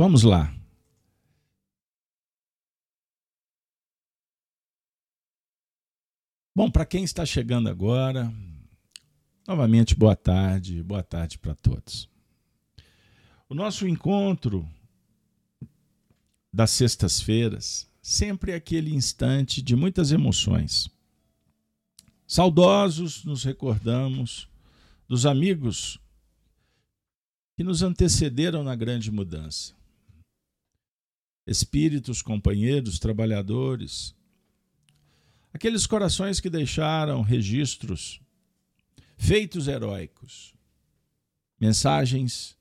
Vamos lá. Bom, para quem está chegando agora, novamente boa tarde, boa tarde para todos. O nosso encontro das sextas-feiras sempre é aquele instante de muitas emoções. Saudosos nos recordamos dos amigos que nos antecederam na grande mudança. Espíritos, companheiros, trabalhadores, aqueles corações que deixaram registros, feitos heróicos, mensagens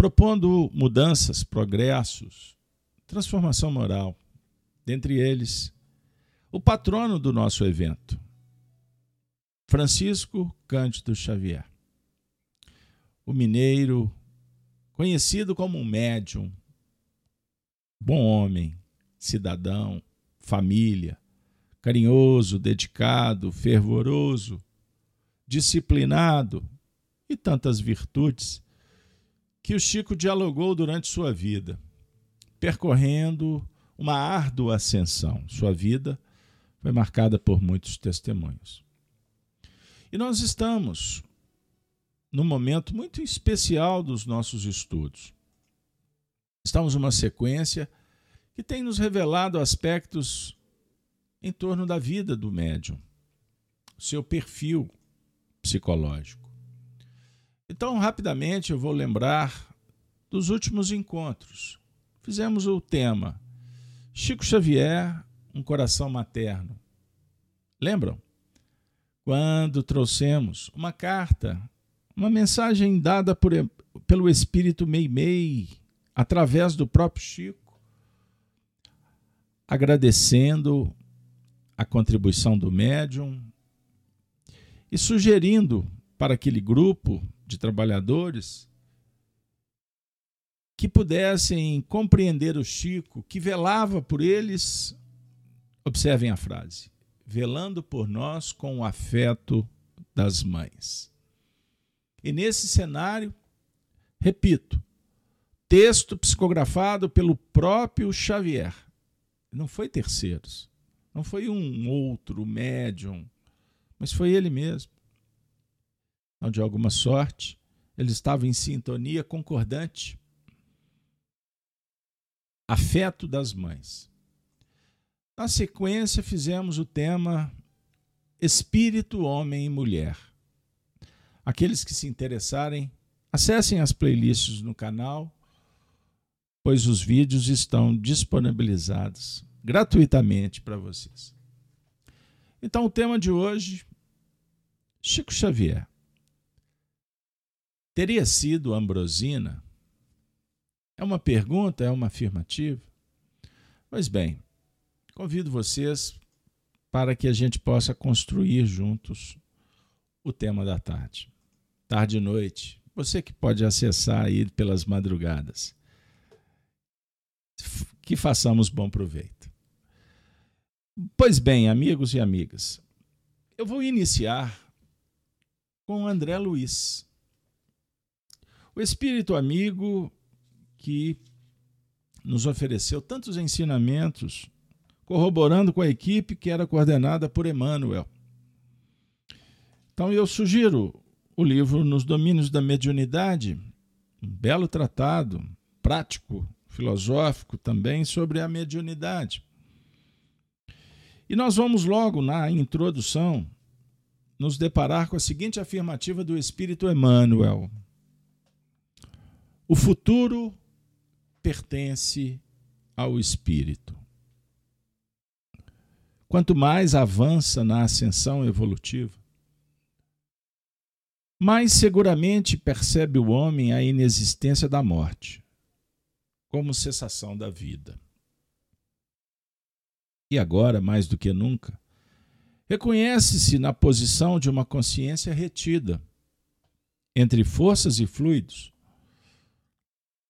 propondo mudanças, progressos, transformação moral. Dentre eles, o patrono do nosso evento, Francisco Cândido Xavier. O mineiro, conhecido como um médium, bom homem, cidadão, família, carinhoso, dedicado, fervoroso, disciplinado e tantas virtudes que o Chico dialogou durante sua vida, percorrendo uma árdua ascensão. Sua vida foi marcada por muitos testemunhos. E nós estamos num momento muito especial dos nossos estudos. Estamos numa sequência que tem nos revelado aspectos em torno da vida do médium, seu perfil psicológico. Então, rapidamente, eu vou lembrar dos últimos encontros. Fizemos o tema Chico Xavier, um coração materno. Lembram? quando trouxemos uma carta, uma mensagem dada por, pelo Espírito Meimei, através do próprio Chico, agradecendo a contribuição do médium e sugerindo para aquele grupo de trabalhadores que pudessem compreender o Chico, que velava por eles. Observem a frase: velando por nós com o afeto das mães. E nesse cenário, repito, texto psicografado pelo próprio Xavier. Não foi terceiros, não foi um outro médium, mas foi ele mesmo. Então, de alguma sorte, ele estava em sintonia concordante. Afeto das mães. Na sequência, fizemos o tema Espírito, Homem e Mulher. Aqueles que se interessarem, acessem as playlists no canal, pois os vídeos estão disponibilizados gratuitamente para vocês. Então, o tema de hoje, Chico Xavier. Teria sido Ambrosina? É uma pergunta, é uma afirmativa? Pois bem, Convido vocês para que a gente possa construir juntos o tema da tarde. Tarde e noite. Você que pode acessar aí pelas madrugadas. Que façamos bom proveito. Pois bem, amigos e amigas, eu vou iniciar com André Luiz, o espírito amigo que nos ofereceu tantos ensinamentos corroborando com a equipe que era coordenada por Emmanuel. Então eu sugiro o livro Nos Domínios da Mediunidade, um belo tratado, prático, filosófico também sobre a mediunidade. E nós vamos logo na introdução nos deparar com a seguinte afirmativa do Espírito Emmanuel: O futuro pertence ao Espírito. Quanto mais avança na ascensão evolutiva, mais seguramente percebe o homem a inexistência da morte como cessação da vida. E agora, mais do que nunca, reconhece-se na posição de uma consciência retida entre forças e fluidos,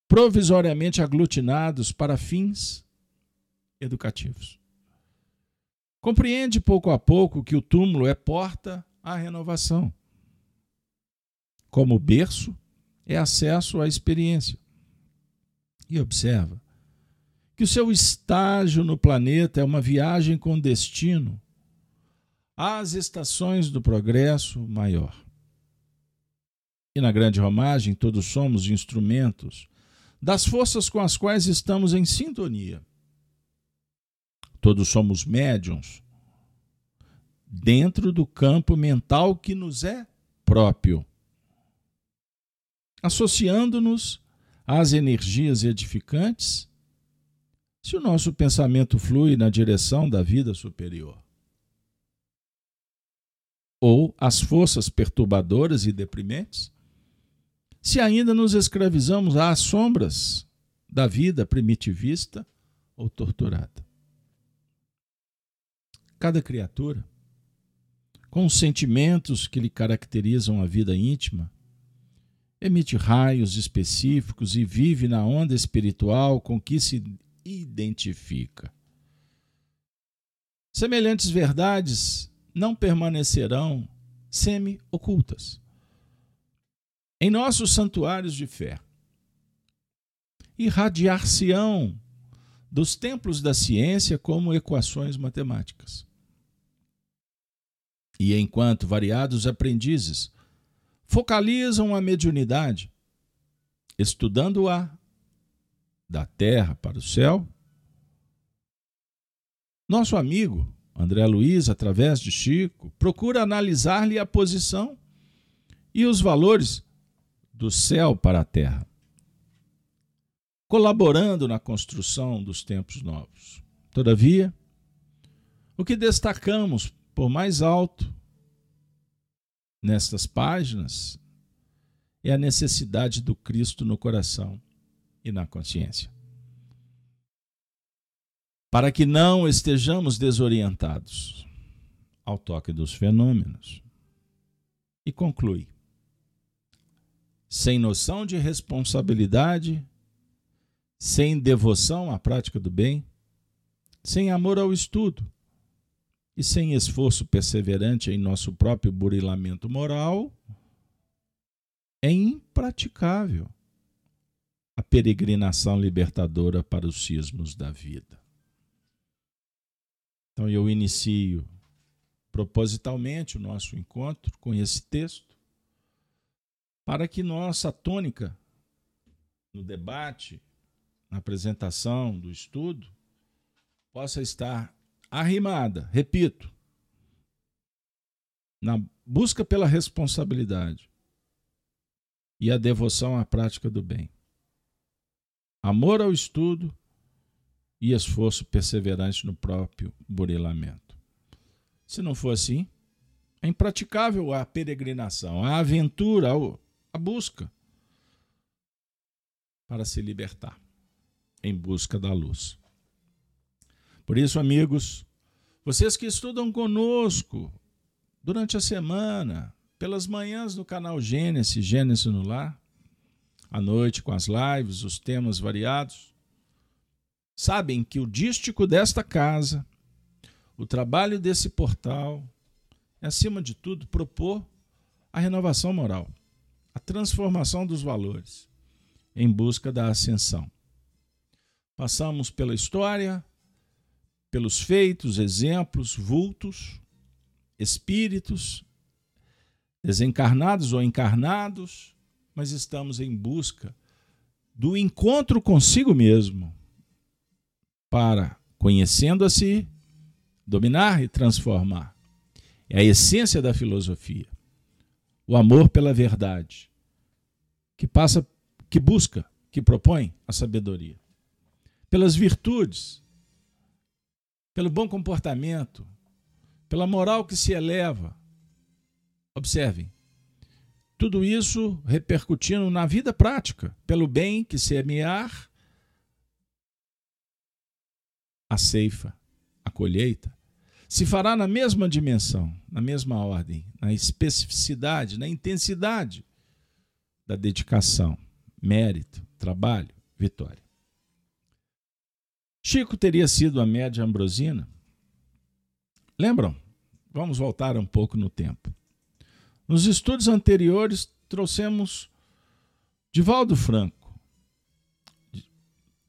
provisoriamente aglutinados para fins educativos. Compreende pouco a pouco que o túmulo é porta à renovação. Como berço, é acesso à experiência. E observa que o seu estágio no planeta é uma viagem com destino às estações do progresso maior. E na grande romagem, todos somos instrumentos das forças com as quais estamos em sintonia. Todos somos médiums dentro do campo mental que nos é próprio, associando-nos às energias edificantes, se o nosso pensamento flui na direção da vida superior. Ou às forças perturbadoras e deprimentes, se ainda nos escravizamos às sombras da vida primitivista ou torturada. Cada criatura, com os sentimentos que lhe caracterizam a vida íntima, emite raios específicos e vive na onda espiritual com que se identifica. Semelhantes verdades não permanecerão semi-ocultas em nossos santuários de fé. Irradiar-se-ão dos templos da ciência como equações matemáticas. E enquanto variados aprendizes focalizam a mediunidade, estudando-a da terra para o céu, nosso amigo André Luiz, através de Chico, procura analisar-lhe a posição e os valores do céu para a terra, colaborando na construção dos tempos novos. Todavia, o que destacamos por mais alto nestas páginas é a necessidade do Cristo no coração e na consciência. Para que não estejamos desorientados ao toque dos fenômenos. E conclui: sem noção de responsabilidade, sem devoção à prática do bem, sem amor ao estudo e sem esforço perseverante em nosso próprio burilamento moral, é impraticável a peregrinação libertadora para os cismos da vida. Então eu inicio propositalmente o nosso encontro com esse texto para que nossa tônica no debate, na apresentação do estudo, possa estar arrimada, repito, na busca pela responsabilidade e a devoção à prática do bem. Amor ao estudo e esforço perseverante no próprio burilamento. Se não for assim, é impraticável a peregrinação, a aventura, a busca para se libertar em busca da luz. Por isso, amigos, vocês que estudam conosco durante a semana, pelas manhãs no canal Gênesis, Gênesis no Lar, à noite com as lives, os temas variados, sabem que o dístico desta casa, o trabalho desse portal, é, acima de tudo, propor a renovação moral a transformação dos valores em busca da ascensão. Passamos pela história, pelos feitos, exemplos, vultos, espíritos, desencarnados ou encarnados, mas estamos em busca do encontro consigo mesmo para, conhecendo a si, dominar e transformar. É a essência da filosofia o amor pela verdade, que passa, que busca, que propõe a sabedoria, pelas virtudes, pelo bom comportamento, pela moral que se eleva. Observem, tudo isso repercutindo na vida prática, pelo bem que semear, a ceifa, a colheita, se fará na mesma dimensão, na mesma ordem, na especificidade, na intensidade da dedicação, mérito, trabalho, vitória. Chico teria sido a média ambrosina? Lembram? Vamos voltar um pouco no tempo. Nos estudos anteriores, trouxemos Divaldo Franco,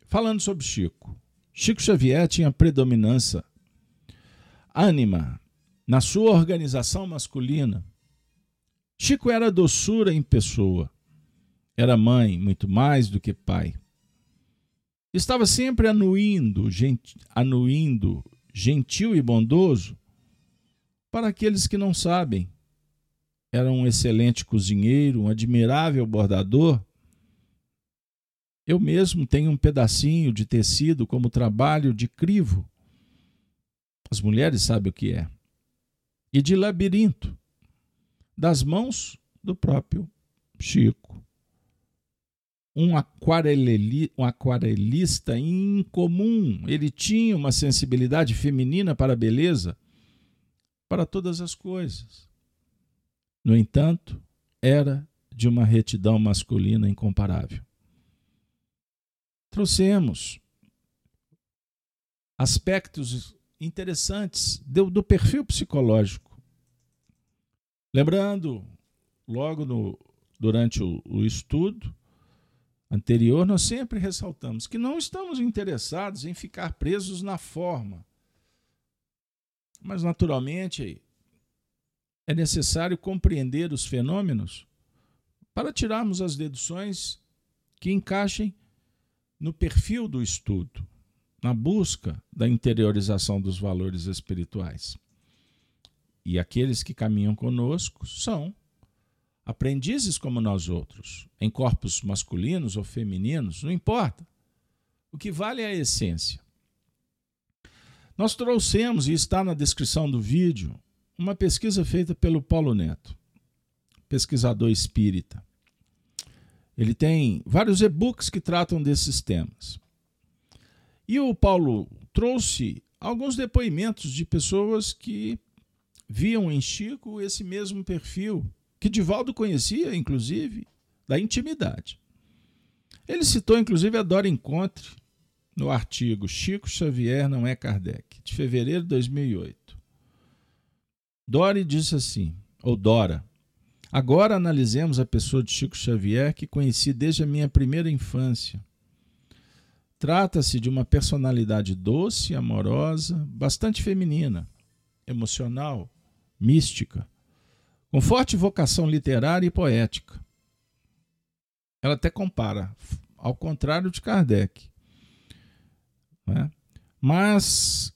falando sobre Chico. Chico Xavier tinha predominância ânima na sua organização masculina. Chico era doçura em pessoa. Era mãe muito mais do que pai. Estava sempre anuindo, anuindo gentil e bondoso para aqueles que não sabem. Era um excelente cozinheiro, um admirável bordador. Eu mesmo tenho um pedacinho de tecido como trabalho de crivo. As mulheres sabem o que é. E de labirinto, das mãos do próprio Chico. Um, aquareli, um aquarelista incomum. Ele tinha uma sensibilidade feminina para a beleza para todas as coisas. No entanto, era de uma retidão masculina incomparável. Trouxemos aspectos interessantes do, do perfil psicológico. Lembrando, logo no, durante o, o estudo anterior, nós sempre ressaltamos que não estamos interessados em ficar presos na forma mas, naturalmente, é necessário compreender os fenômenos para tirarmos as deduções que encaixem no perfil do estudo, na busca da interiorização dos valores espirituais. E aqueles que caminham conosco são aprendizes como nós outros, em corpos masculinos ou femininos, não importa. O que vale é a essência. Nós trouxemos, e está na descrição do vídeo, uma pesquisa feita pelo Paulo Neto, pesquisador espírita. Ele tem vários e-books que tratam desses temas. E o Paulo trouxe alguns depoimentos de pessoas que viam em Chico esse mesmo perfil, que Divaldo conhecia, inclusive, da intimidade. Ele citou, inclusive, a Dora Encontre, no artigo Chico Xavier não é Kardec, de fevereiro de 2008. Dori disse assim, ou Dora, agora analisemos a pessoa de Chico Xavier que conheci desde a minha primeira infância. Trata-se de uma personalidade doce, amorosa, bastante feminina, emocional, mística, com forte vocação literária e poética. Ela até compara, ao contrário de Kardec, né? mas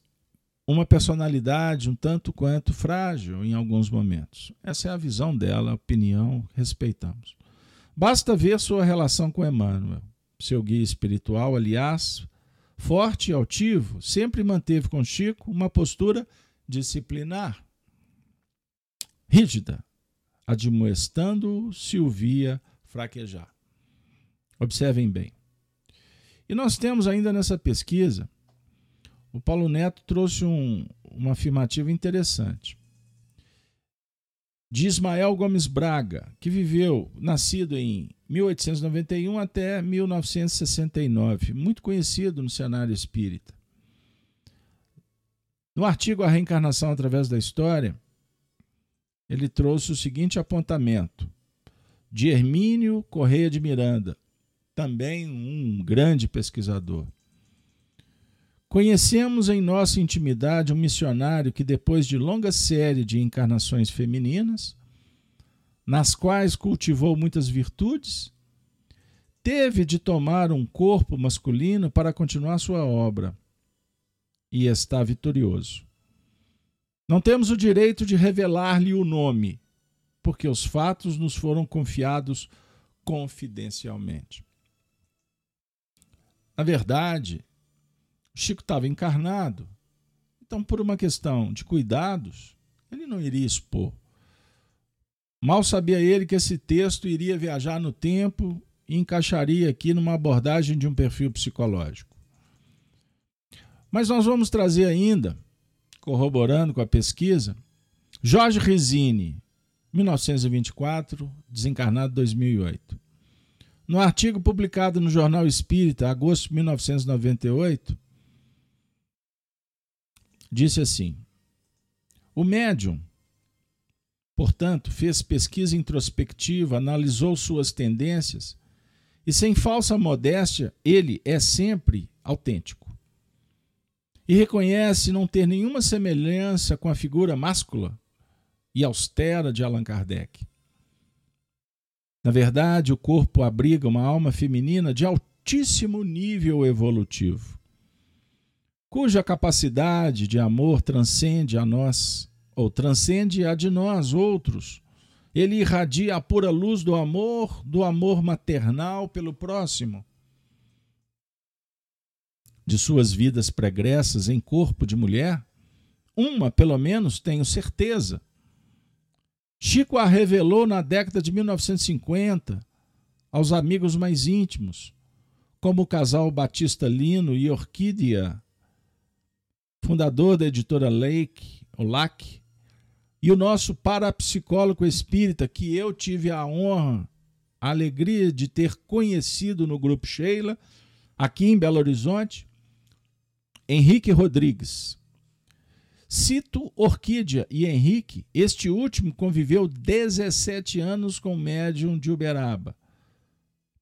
uma personalidade um tanto quanto frágil em alguns momentos. Essa é a visão dela, a opinião, respeitamos. Basta ver sua relação com Emmanuel, seu guia espiritual, aliás, forte e altivo, sempre manteve com Chico uma postura disciplinar, rígida, admoestando-o se o via fraquejar. Observem bem. E nós temos ainda nessa pesquisa, o Paulo Neto trouxe um, uma afirmativa interessante. De Ismael Gomes Braga, que viveu, nascido em 1891 até 1969, muito conhecido no cenário espírita. No artigo A Reencarnação através da História, ele trouxe o seguinte apontamento: de Hermínio Correia de Miranda, também um grande pesquisador. Conhecemos em nossa intimidade um missionário que, depois de longa série de encarnações femininas, nas quais cultivou muitas virtudes, teve de tomar um corpo masculino para continuar sua obra e está vitorioso. Não temos o direito de revelar-lhe o nome, porque os fatos nos foram confiados confidencialmente. Na verdade, Chico estava encarnado, então, por uma questão de cuidados, ele não iria expor. Mal sabia ele que esse texto iria viajar no tempo e encaixaria aqui numa abordagem de um perfil psicológico. Mas nós vamos trazer ainda, corroborando com a pesquisa, Jorge Resine, 1924, desencarnado 2008. No artigo publicado no Jornal Espírita, agosto de 1998, disse assim: O médium, portanto, fez pesquisa introspectiva, analisou suas tendências E sem falsa modéstia, ele é sempre autêntico. E reconhece não ter nenhuma semelhança com a figura máscula e austera de Allan Kardec. Na verdade, o corpo abriga uma alma feminina de altíssimo nível evolutivo, cuja capacidade de amor transcende a nós, ou transcende a de nós outros ele irradia a pura luz do amor, do amor maternal pelo próximo. De suas vidas pregressas em corpo de mulher, uma, pelo menos, tenho certeza. Chico a revelou na década de 1950 aos amigos mais íntimos, como o casal Batista Lino e Orquídea, fundador da editora Lake, o LAC, e o nosso parapsicólogo espírita, que eu tive a honra, a alegria de ter conhecido no Grupo Sheila, aqui em Belo Horizonte, Henrique Rodrigues. Cito Orquídea e Henrique, este último conviveu 17 anos com o médium de Uberaba,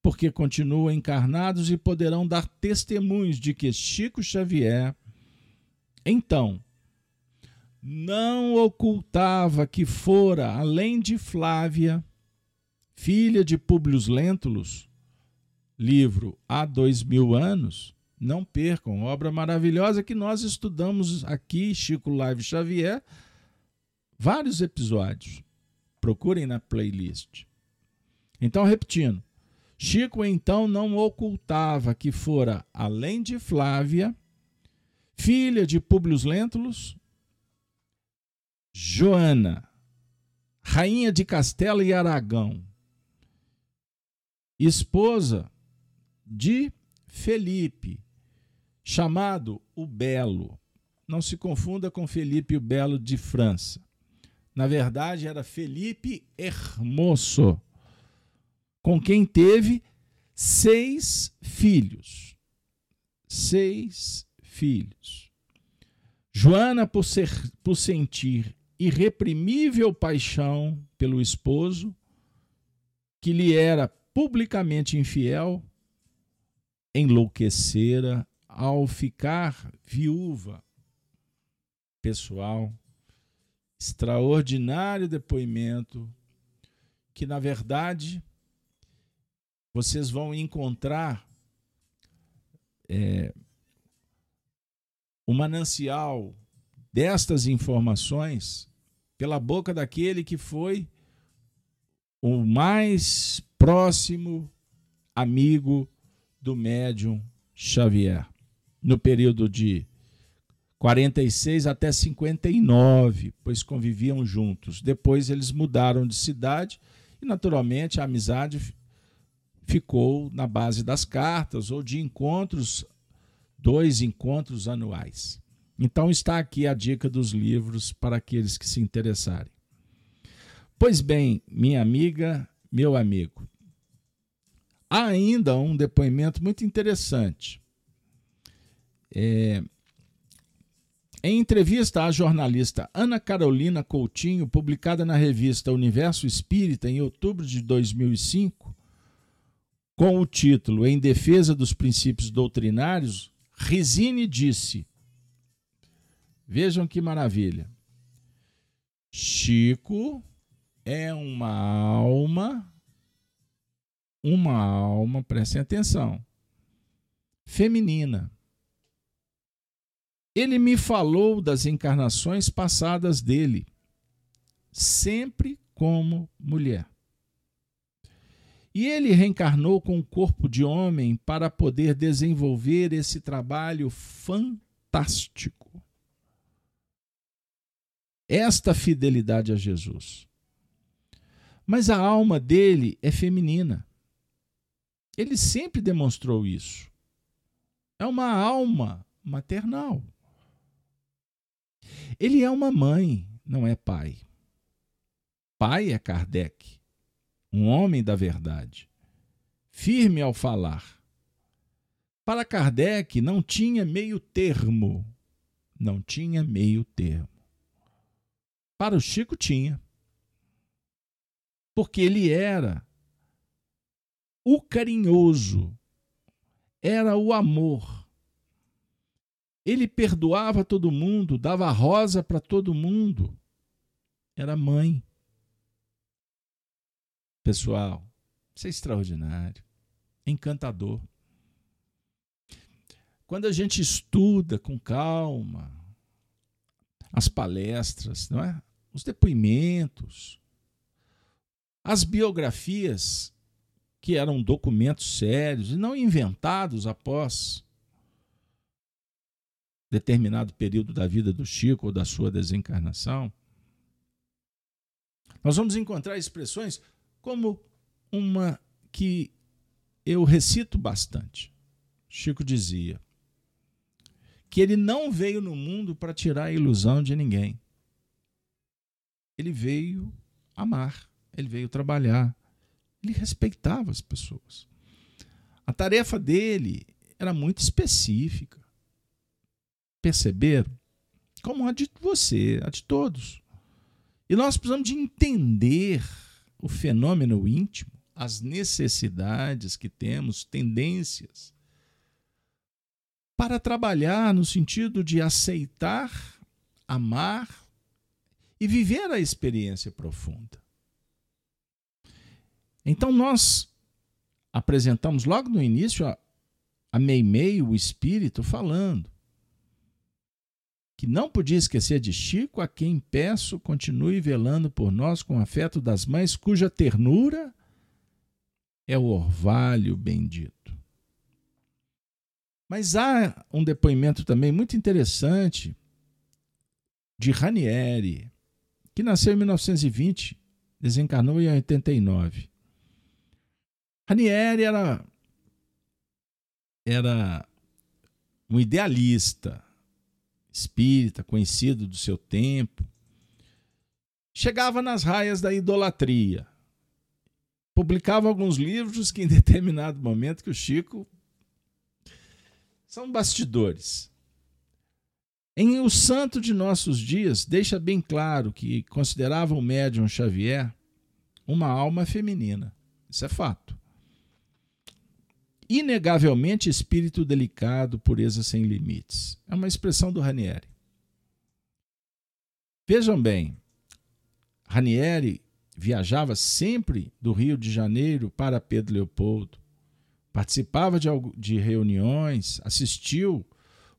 porque continuam encarnados e poderão dar testemunhos de que Chico Xavier, então, não ocultava que fora, além de Flávia, filha de Públio Lentulus, livro há dois mil anos, não percam, obra maravilhosa que nós estudamos aqui, Chico Live Xavier, vários episódios. Procurem na playlist. Então, repetindo, Chico então não ocultava que fora, além de Flávia, filha de Públio Lentulus, Joana, rainha de Castela e Aragão, esposa de Felipe, chamado o Belo. Não se confunda com Felipe o Belo de França. Na verdade, era Felipe Hermoso, com quem teve seis filhos. Seis filhos. Joana, por, ser, por sentir irreprimível paixão pelo esposo, que lhe era publicamente infiel, enlouquecera ao ficar viúva. Pessoal, extraordinário depoimento que, na verdade, vocês vão encontrar é, o manancial destas informações pela boca daquele que foi o mais próximo amigo do médium Xavier, no período de 46 até 59, pois conviviam juntos. Depois eles mudaram de cidade e, naturalmente, a amizade ficou na base das cartas ou de encontros, dois encontros anuais. Então está aqui a dica dos livros para aqueles que se interessarem. Pois bem, minha amiga, meu amigo, há ainda um depoimento muito interessante. É, em entrevista à jornalista Ana Carolina Coutinho, publicada na revista Universo Espírita em outubro de 2005, com o título Em Defesa dos Princípios Doutrinários, Risine disse: Vejam que maravilha. Chico é uma alma, uma alma, prestem atenção, feminina. Ele me falou das encarnações passadas dele, sempre como mulher. E ele reencarnou com o corpo de homem para poder desenvolver esse trabalho fantástico esta fidelidade a Jesus. Mas a alma dele é feminina. Ele sempre demonstrou isso. É uma alma maternal. Ele é uma mãe, não é pai. Pai é Kardec, um homem da verdade, firme ao falar. Para Kardec não tinha meio termo. Não tinha meio termo. Para o Chico tinha. Porque ele era o carinhoso, era o amor. Ele perdoava todo mundo, dava rosa para todo mundo. Era mãe. Pessoal, isso é extraordinário, encantador. Quando a gente estuda com calma as palestras, não é? os depoimentos, as biografias, que eram documentos sérios e não inventados após determinado período da vida do Chico ou da sua desencarnação, nós vamos encontrar expressões como uma que eu recito bastante. Chico dizia que ele não veio no mundo para tirar a ilusão de ninguém. Ele veio amar, ele veio trabalhar, ele respeitava as pessoas. A tarefa dele era muito específica. Perceberam? Como a de você, a de todos. E nós precisamos de entender o fenômeno íntimo, as necessidades que temos, tendências, para trabalhar no sentido de aceitar, amar e viver a experiência profunda. Então nós apresentamos logo no início a, a Meimei, o espírito, falando que não podia esquecer de Chico, a quem peço continue velando por nós com afeto das mães, cuja ternura é o orvalho bendito. Mas há um depoimento também muito interessante de Ranieri, que nasceu em 1920, desencarnou em 89. Ranieri era, era um idealista, espírita, conhecido do seu tempo, chegava nas raias da idolatria. Publicava alguns livros que, em determinado momento, que o Chico são bastidores. Em O Santo de Nossos Dias, deixa bem claro que considerava o médium Xavier uma alma feminina. Isso é fato. Inegavelmente espírito delicado, pureza sem limites. É uma expressão do Ranieri. Vejam bem, Ranieri viajava sempre do Rio de Janeiro para Pedro Leopoldo, participava de, de reuniões, assistiu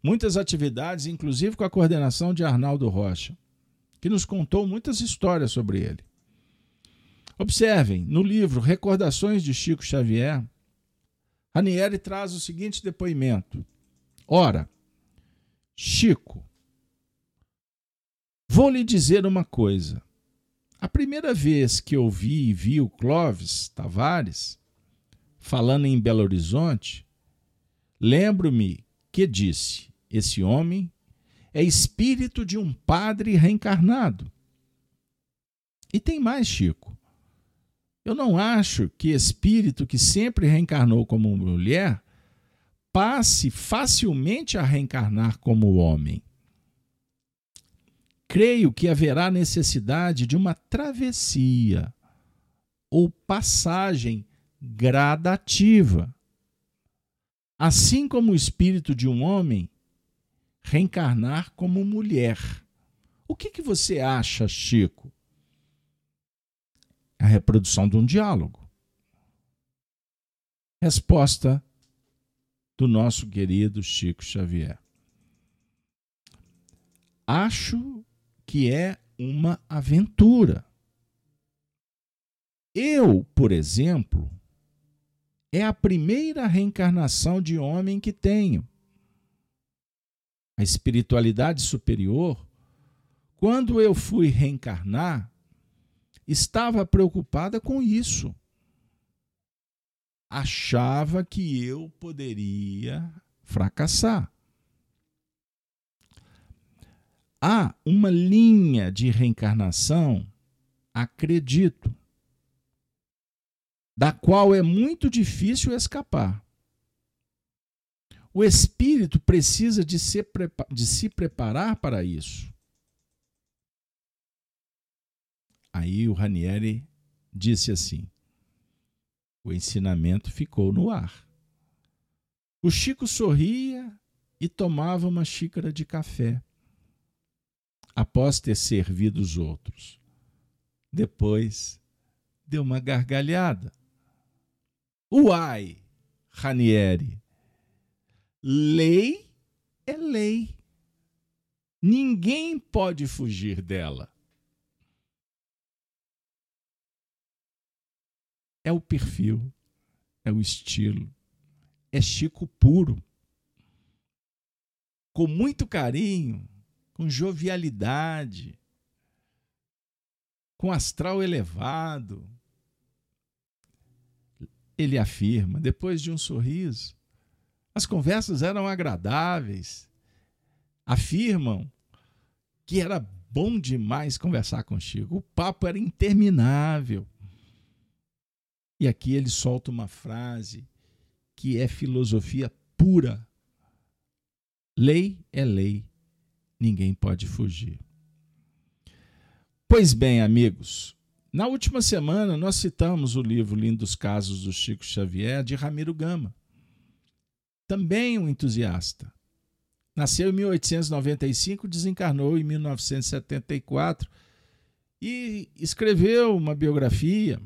muitas atividades, inclusive com a coordenação de Arnaldo Rocha, que nos contou muitas histórias sobre ele. Observem, no livro Recordações de Chico Xavier, Ranieri traz o seguinte depoimento: Ora, Chico, vou lhe dizer uma coisa. A primeira vez que eu vi e vi o Clóvis Tavares falando em Belo Horizonte, lembro-me que disse: esse homem é espírito de um padre reencarnado. E tem mais, Chico. Eu não acho que espírito que sempre reencarnou como mulher passe facilmente a reencarnar como homem. Creio que haverá necessidade de uma travessia ou passagem gradativa. Assim como o espírito de um homem reencarnar como mulher. O que, que você acha, Chico? Reprodução de um diálogo. Resposta do nosso querido Chico Xavier. Acho que é uma aventura. Eu, por exemplo, é a primeira reencarnação de homem que tenho. A espiritualidade superior, quando eu fui reencarnar, estava preocupada com isso. Achava que eu poderia fracassar. Há uma linha de reencarnação, acredito, da qual é muito difícil escapar. O espírito precisa de se, de se preparar para isso. Aí o Ranieri disse assim: O ensinamento ficou no ar. O Chico sorria e tomava uma xícara de café, após ter servido os outros. Depois deu uma gargalhada. Uai, Ranieri, lei é lei. Ninguém pode fugir dela. É o perfil, é o estilo, é Chico puro. Com muito carinho, com jovialidade, com astral elevado. Ele afirma, depois de um sorriso, as conversas eram agradáveis. Afirmam que era bom demais conversar com Chico. O papo era interminável. E aqui ele solta uma frase que é filosofia pura. Lei é lei, ninguém pode fugir. Pois bem, amigos, na última semana nós citamos o livro Lindos Casos do Chico Xavier, de Ramiro Gama. Também um entusiasta. Nasceu em 1895, desencarnou em 1974 e escreveu uma biografia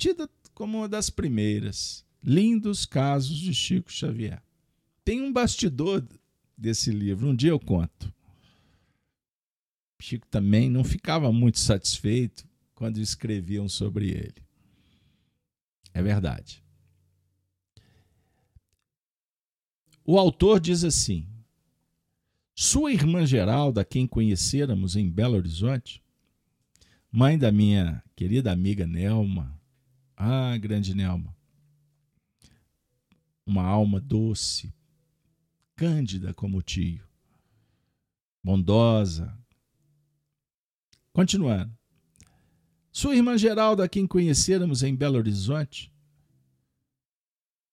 tida como uma das primeiras. Lindos Casos de Chico Xavier. Tem um bastidor desse livro, um dia eu conto. Chico também não ficava muito satisfeito quando escreviam sobre ele. É verdade. O autor diz assim: Sua irmã Geralda, quem conhecêramos em Belo Horizonte, mãe da minha querida amiga Nelma, ah, grande Nelma, uma alma doce, cândida como o tio, bondosa, Continuando. Sua irmã Geralda, a quem conhecêramos em Belo Horizonte,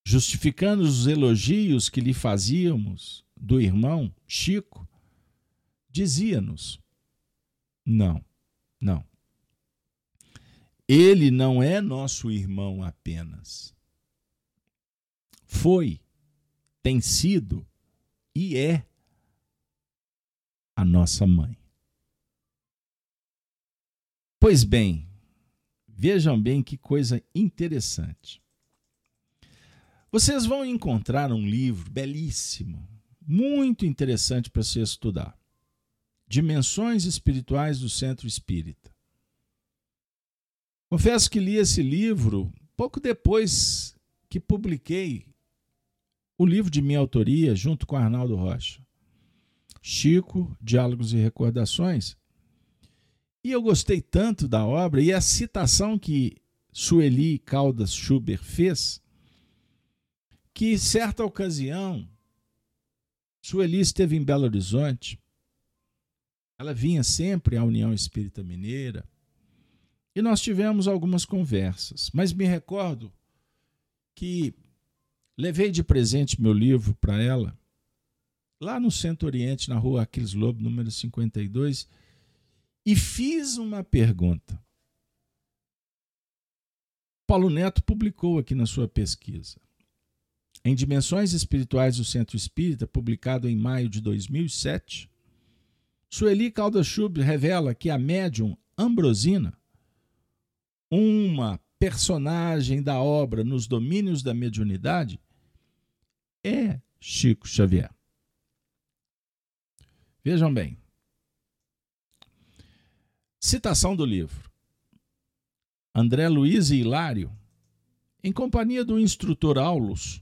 justificando os elogios que lhe fazíamos do irmão Chico, dizia-nos: não, não. Ele não é nosso irmão apenas. Foi, tem sido e é a nossa mãe. Pois bem, vejam bem que coisa interessante. Vocês vão encontrar um livro belíssimo, muito interessante para se estudar. Dimensões Espirituais do Centro Espírita. Confesso que li esse livro pouco depois que publiquei o livro de minha autoria junto com Arnaldo Rocha. Chico, Diálogos e Recordações, e eu gostei tanto da obra e a citação que Sueli Caldas Schubert fez, que certa ocasião Sueli esteve em Belo Horizonte. Ela vinha sempre à União Espírita Mineira e nós tivemos algumas conversas, mas me recordo que levei de presente meu livro para ela lá no Centro Oriente, na rua Aquiles Lobo, número 52, e fiz uma pergunta. Paulo Neto publicou aqui na sua pesquisa. Em Dimensões Espirituais do Centro Espírita, publicado em maio de 2007, Sueli Caldas-Schub revela que a médium Ambrosina, uma personagem da obra nos domínios da mediunidade, é Chico Xavier. Vejam bem, Citação do livro. André Luiz e Hilário, em companhia do instrutor Aulus,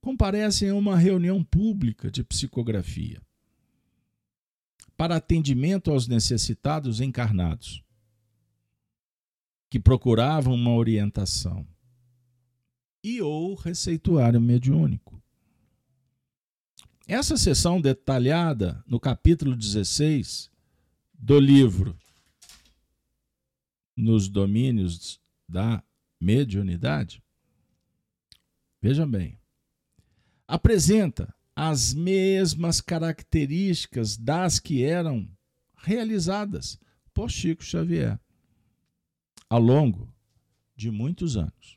comparecem a uma reunião pública de psicografia para atendimento aos necessitados encarnados que procuravam uma orientação e ou receituário mediúnico. Essa sessão detalhada no capítulo 16 do livro nos domínios da mediunidade, vejam bem, apresenta as mesmas características das que eram realizadas por Chico Xavier ao longo de muitos anos.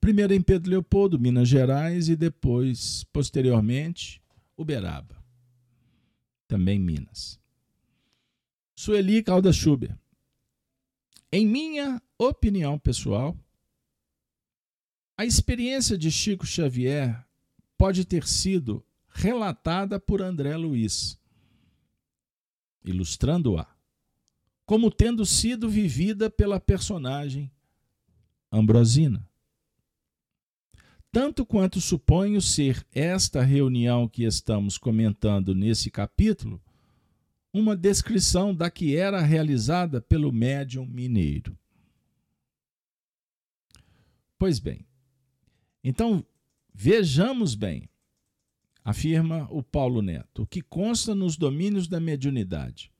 Primeiro em Pedro Leopoldo, Minas Gerais, e depois, posteriormente, Uberaba, também Minas. Sueli Calda Schuber. Em minha opinião pessoal, a experiência de Chico Xavier pode ter sido relatada por André Luiz, ilustrando-a como tendo sido vivida pela personagem Ambrosina. Tanto quanto suponho ser esta reunião que estamos comentando nesse capítulo, uma descrição da que era realizada pelo médium mineiro. Pois bem, então vejamos bem, afirma o Paulo Neto, o que consta nos domínios da mediunidade,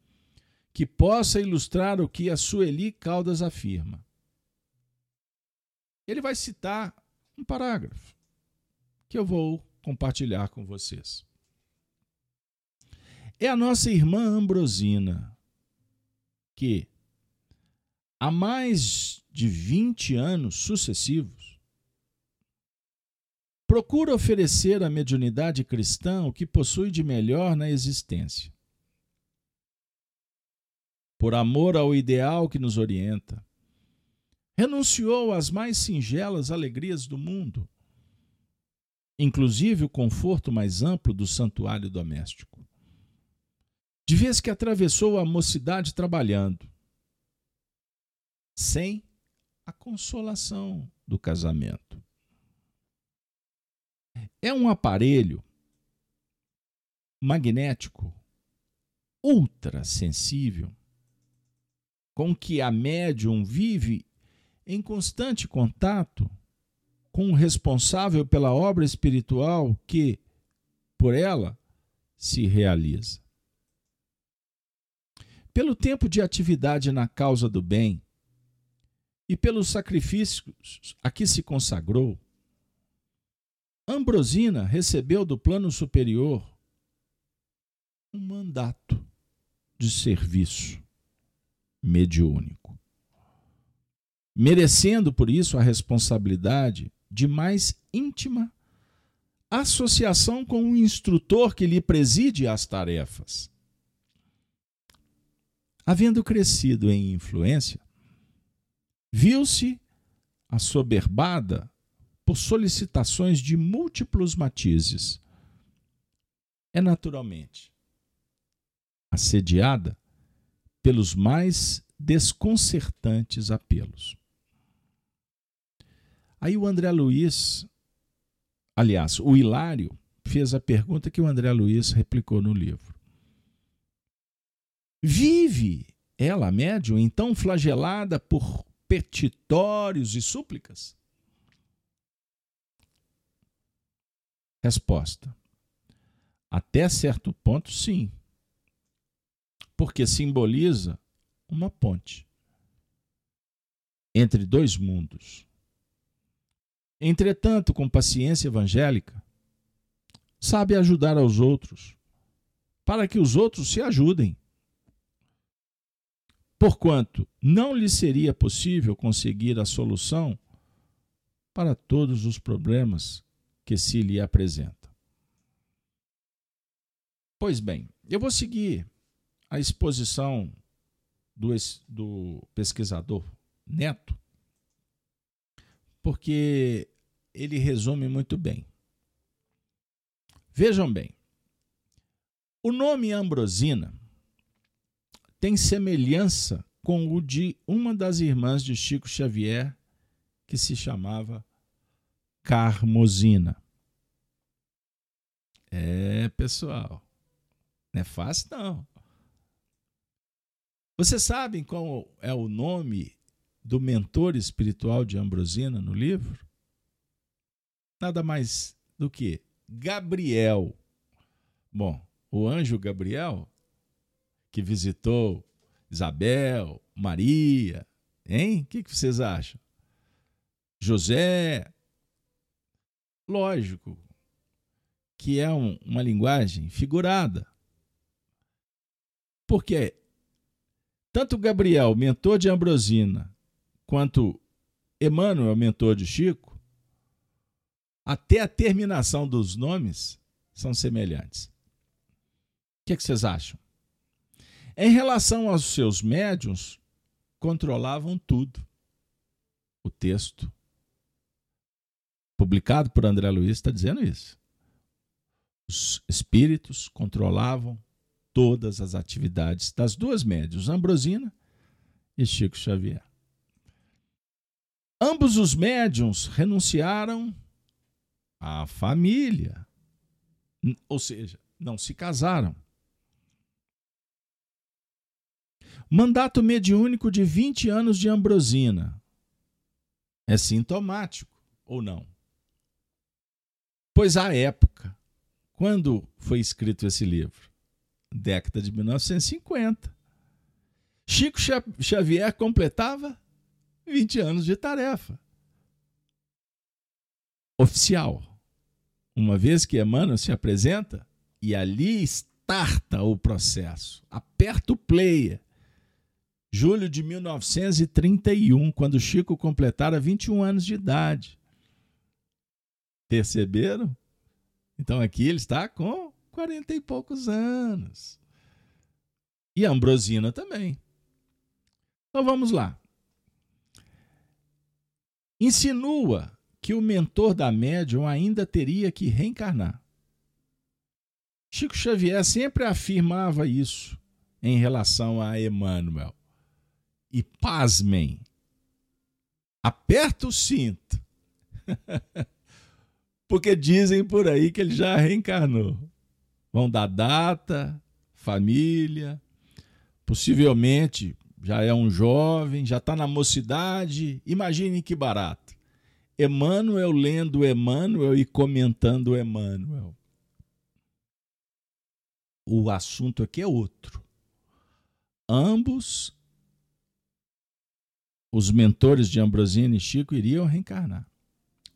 que possa ilustrar o que a Sueli Caldas afirma. Ele vai citar um parágrafo que eu vou compartilhar com vocês é a nossa irmã Ambrosina, que há mais de 20 anos sucessivos procura oferecer à mediunidade cristã o que possui de melhor na existência. Por amor ao ideal que nos orienta, renunciou às mais singelas alegrias do mundo, inclusive o conforto mais amplo do santuário doméstico de vez que atravessou a mocidade trabalhando, sem a consolação do casamento. É um aparelho magnético ultra sensível com que a médium vive em constante contato com o responsável pela obra espiritual que, por ela, se realiza. Pelo tempo de atividade na causa do bem e pelos sacrifícios a que se consagrou, Ambrosina recebeu do plano superior um mandato de serviço mediúnico, merecendo por isso a responsabilidade de mais íntima associação com o instrutor que lhe preside as tarefas. Havendo crescido em influência, viu-se assoberbada por solicitações de múltiplos matizes. É naturalmente assediada pelos mais desconcertantes apelos. Aí o André Luiz, aliás, o Hilário, fez a pergunta que o André Luiz replicou no livro. Vive ela, médium, então flagelada por petitórios e súplicas? Resposta: Até certo ponto, sim. Porque simboliza uma ponte entre dois mundos. Entretanto, com paciência evangélica, sabe ajudar aos outros, para que os outros se ajudem porquanto não lhe seria possível conseguir a solução para todos os problemas que se lhe apresentam. Pois bem, eu vou seguir a exposição do, do pesquisador Neto, porque ele resume muito bem. Vejam bem, o nome Ambrosina tem semelhança com o de uma das irmãs de Chico Xavier, que se chamava Carmosina. É, pessoal, não é fácil não. Vocês sabem qual é o nome do mentor espiritual de Ambrosina no livro? Nada mais do que Gabriel. Bom, o anjo Gabriel que visitou Isabel, Maria, hein? O que, vocês acham? José. Lógico que é um, uma linguagem figurada. Porque tanto Gabriel, mentor de Ambrosina, quanto Emmanuel, mentor de Chico, até a terminação dos nomes são semelhantes. O que, é que vocês acham? Em relação aos seus médiums, controlavam tudo. O texto publicado por André Luiz está dizendo isso. Os espíritos controlavam todas as atividades das duas médios, Ambrosina e Chico Xavier. Ambos os médiums renunciaram à família, ou seja, não se casaram. Mandato mediúnico de 20 anos de Ambrosina é sintomático ou não? Pois à época, quando foi escrito esse livro? Década de 1950. Chico Xavier completava 20 anos de tarefa. Oficial. Uma vez que Emmanuel se apresenta e ali starta o processo, aperta o player. Julho de 1931, quando Chico completara 21 anos de idade. Perceberam? Então aqui ele está com 40 e poucos anos. E Ambrosina também. Então vamos lá. Insinua que o mentor da médium ainda teria que reencarnar. Chico Xavier sempre afirmava isso em relação a Emmanuel. E pasmem, aperta o cinto. Porque dizem por aí que ele já reencarnou. Vão dar data, família, possivelmente já é um jovem, já está na mocidade. Imaginem que barato. Emmanuel lendo Emmanuel e comentando Emmanuel. O assunto aqui é outro. Ambos, os mentores de Ambrosino e Chico, iriam reencarnar.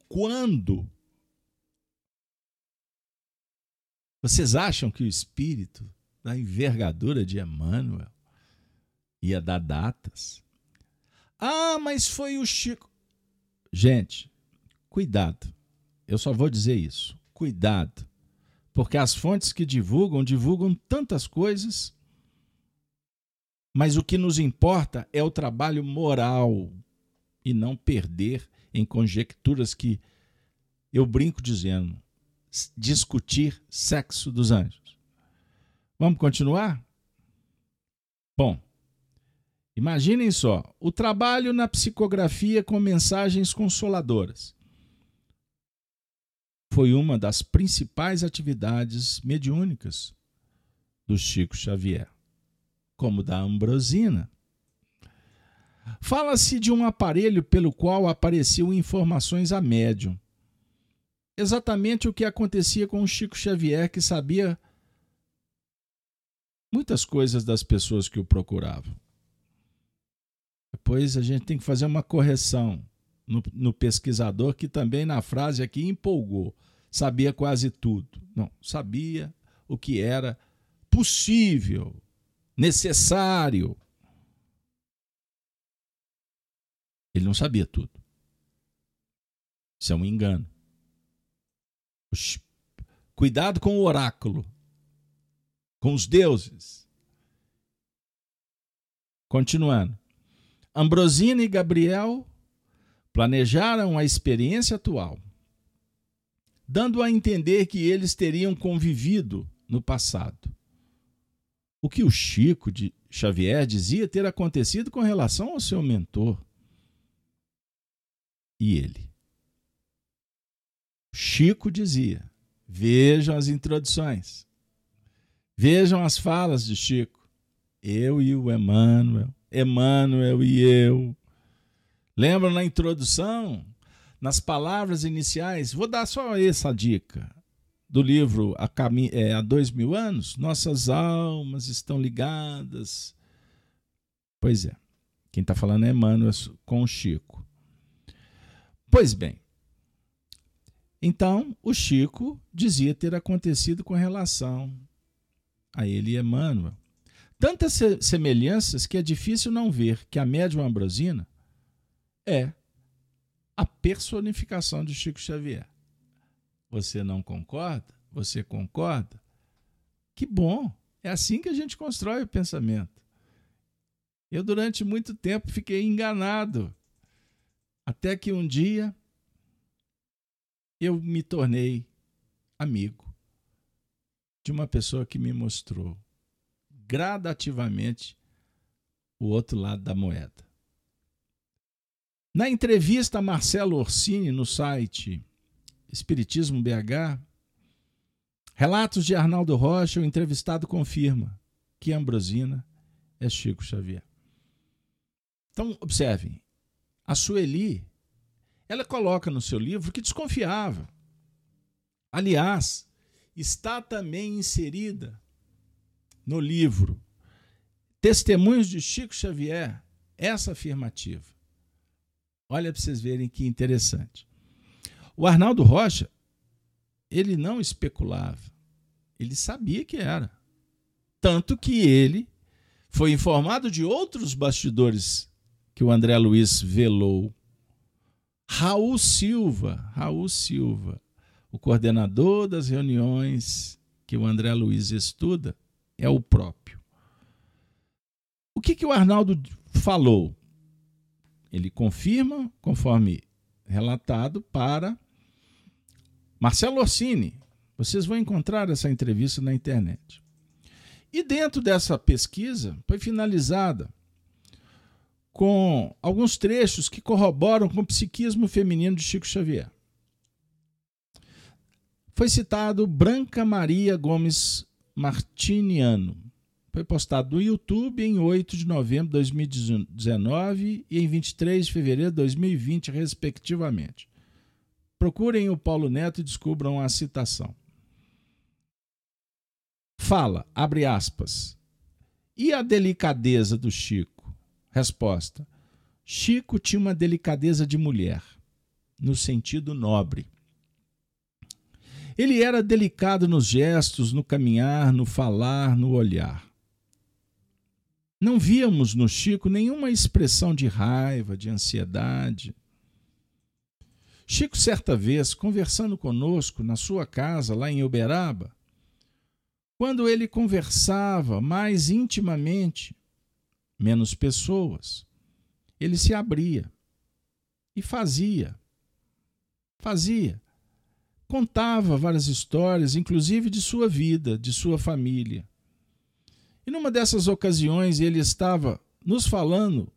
Quando Vocês acham que o espírito da envergadura de Emmanuel ia dar datas? Ah, mas foi o Chico. Gente, cuidado. Eu só vou dizer isso. Cuidado. Porque as fontes que divulgam, divulgam tantas coisas, mas o que nos importa é o trabalho moral e não perder em conjecturas que eu brinco dizendo discutir sexo dos anjos. Vamos continuar? Bom, imaginem só: o trabalho na psicografia com mensagens consoladoras foi uma das principais atividades mediúnicas do Chico Xavier, como da Ambrosina. Fala-se de um aparelho pelo qual apareciam informações a médium, exatamente o que acontecia com o Chico Xavier, que sabia muitas coisas das pessoas que o procuravam. Depois a gente tem que fazer uma correção no, no pesquisador, que também na frase aqui empolgou. Sabia quase tudo. Não, sabia o que era possível, necessário. Ele não sabia tudo. Isso é um engano. Cuidado com o oráculo, com os deuses. Continuando. Ambrosina e Gabriel planejaram a experiência atual, dando a entender que eles teriam convivido no passado. O que o Chico de Xavier dizia ter acontecido com relação ao seu mentor. E ele. Chico dizia: vejam as introduções, vejam as falas de Chico. Eu e o Emmanuel, Emmanuel e eu. Lembram na introdução, nas palavras iniciais? Vou dar só essa dica do livro Há, é, Há Dois Mil Anos. Nossas almas estão ligadas. Pois é, quem está falando é Emmanuel com Chico. Pois bem, então, o Chico dizia ter acontecido com relação a ele e Emmanuel. Tantas semelhanças que é difícil não ver que a médium Ambrosina é a personificação de Chico Xavier. Você não concorda? Você concorda? Que bom! É assim que a gente constrói o pensamento. Eu, durante muito tempo, fiquei enganado. Até que um dia eu me tornei amigo de uma pessoa que me mostrou gradativamente o outro lado da moeda. Na entrevista a Marcelo Orsini no site Espiritismo BH, relatos de Arnaldo Rocha, o entrevistado confirma que Ambrosina é Chico Xavier. Então, observem, a Sueli, ela coloca no seu livro que desconfiava. Aliás, está também inserida no livro Testemunhos de Chico Xavier essa afirmativa. Olha para vocês verem que interessante. O Arnaldo Rocha, ele não especulava, ele sabia que era. Tanto que ele foi informado de outros bastidores que o André Luiz velou. Raul Silva, Raul Silva, o coordenador das reuniões que o André Luiz estuda, é o próprio. O que, que o Arnaldo falou? Ele confirma, conforme relatado, para Marcelo Orsini. Vocês vão encontrar essa entrevista na internet. E dentro dessa pesquisa foi finalizada com alguns trechos que corroboram com o psiquismo feminino de Chico Xavier. Foi citado Branca Maria Gomes Martiniano. Foi postado no YouTube em 8 de novembro de 2019 e em 23 de fevereiro de 2020, respectivamente. Procurem o Paulo Neto e descubram a citação. Fala, abre aspas. E a delicadeza do Chico? Resposta: Chico tinha uma delicadeza de mulher, no sentido nobre. Ele era delicado nos gestos, no caminhar, no falar, no olhar. Não víamos no Chico nenhuma expressão de raiva, de ansiedade. Chico, certa vez, conversando conosco na sua casa, lá em Uberaba, quando ele conversava mais intimamente, menos pessoas, ele se abria e fazia. Fazia contava várias histórias, inclusive de sua vida, de sua família. E numa dessas ocasiões ele estava nos falando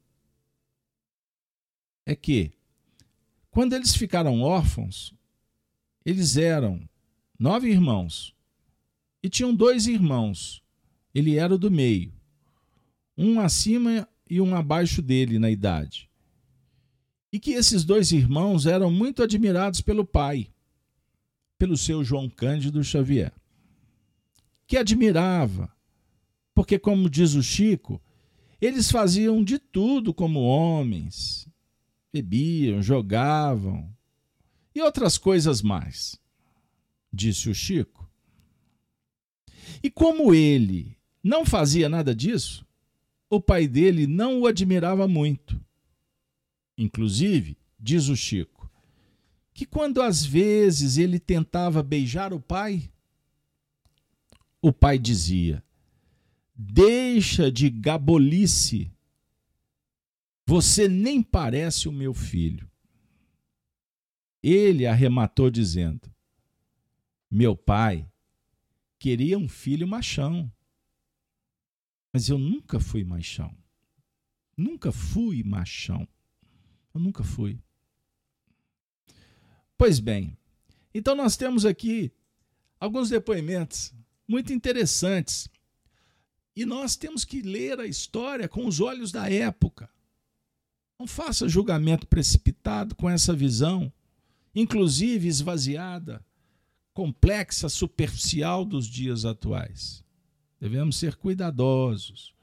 é que quando eles ficaram órfãos, eles eram nove irmãos e tinham dois irmãos. Ele era o do meio, um acima e um abaixo dele na idade. E que esses dois irmãos eram muito admirados pelo pai pelo seu João Cândido Xavier, que admirava, porque, como diz o Chico, eles faziam de tudo como homens, bebiam, jogavam e outras coisas mais, disse o Chico. E como ele não fazia nada disso, o pai dele não o admirava muito. Inclusive, diz o Chico, que quando às vezes ele tentava beijar o pai, o pai dizia: Deixa de gabolice, você nem parece o meu filho. Ele arrematou dizendo: Meu pai queria um filho machão, mas eu nunca fui machão. Nunca fui machão. Eu nunca fui. Pois bem, então nós temos aqui alguns depoimentos muito interessantes. E nós temos que ler a história com os olhos da época. Não faça julgamento precipitado com essa visão, inclusive esvaziada, complexa, superficial dos dias atuais. Devemos ser cuidadosos.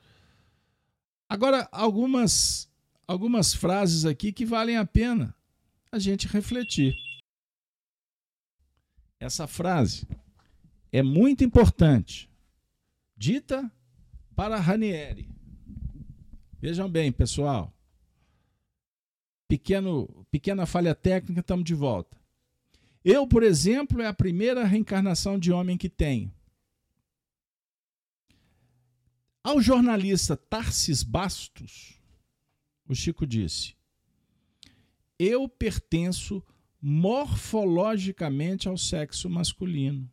Agora, algumas, algumas frases aqui que valem a pena a gente refletir. Essa frase é muito importante, dita para Ranieri. Vejam bem, pessoal. Pequeno, pequena falha técnica, estamos de volta. Eu, por exemplo, é a primeira reencarnação de homem que tenho. Ao jornalista Tarsis Bastos, o Chico disse: Eu pertenço morfologicamente ao sexo masculino.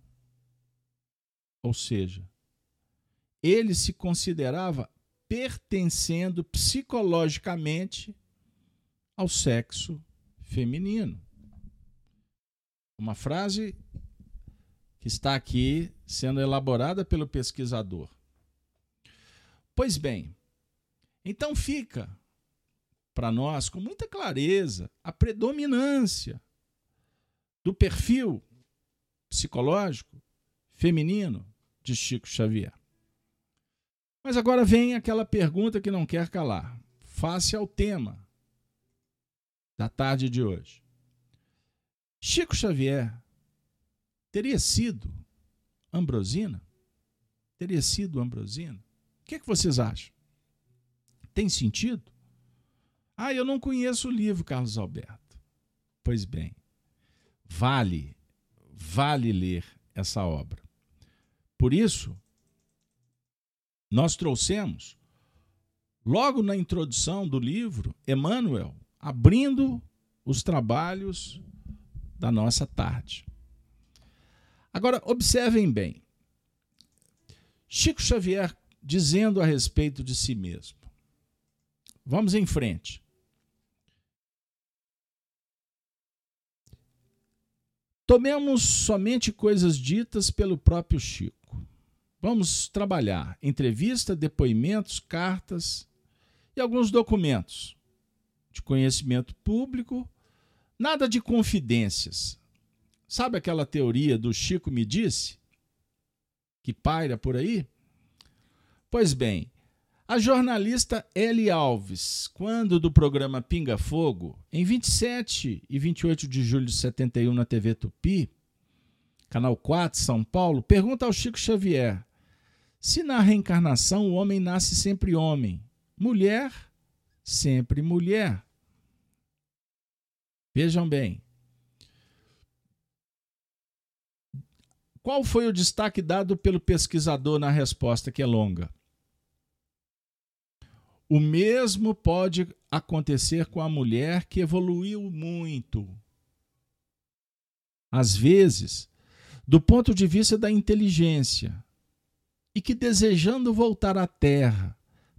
Ou seja, ele se considerava pertencendo psicologicamente ao sexo feminino. Uma frase que está aqui sendo elaborada pelo pesquisador. Pois bem, então fica para nós com muita clareza a predominância do perfil psicológico feminino de Chico Xavier. Mas agora vem aquela pergunta que não quer calar, face ao tema da tarde de hoje. Chico Xavier teria sido Ambrosina? Teria sido Ambrosina? Que, é que vocês acham? Tem sentido? Ah, eu não conheço o livro, Carlos Alberto. Pois bem, vale, vale ler essa obra. Por isso, nós trouxemos, logo na introdução do livro, Emmanuel abrindo os trabalhos da nossa tarde. Agora, observem bem. Chico Xavier dizendo a respeito de si mesmo. Vamos em frente. Tomemos somente coisas ditas pelo próprio Chico. Vamos trabalhar entrevista, depoimentos, cartas e alguns documentos de conhecimento público, nada de confidências. Sabe aquela teoria do Chico me disse? Que paira por aí? Pois bem, a jornalista Eli Alves, quando do programa Pinga Fogo, em 27 e 28 de julho de 71 na TV Tupi, Canal 4, São Paulo, pergunta ao Chico Xavier se na reencarnação o homem nasce sempre homem, mulher sempre mulher. Vejam bem. Qual foi o destaque dado pelo pesquisador na resposta que é longa? O mesmo pode acontecer com a mulher que evoluiu muito. Às vezes, do ponto de vista da inteligência, e que desejando voltar à Terra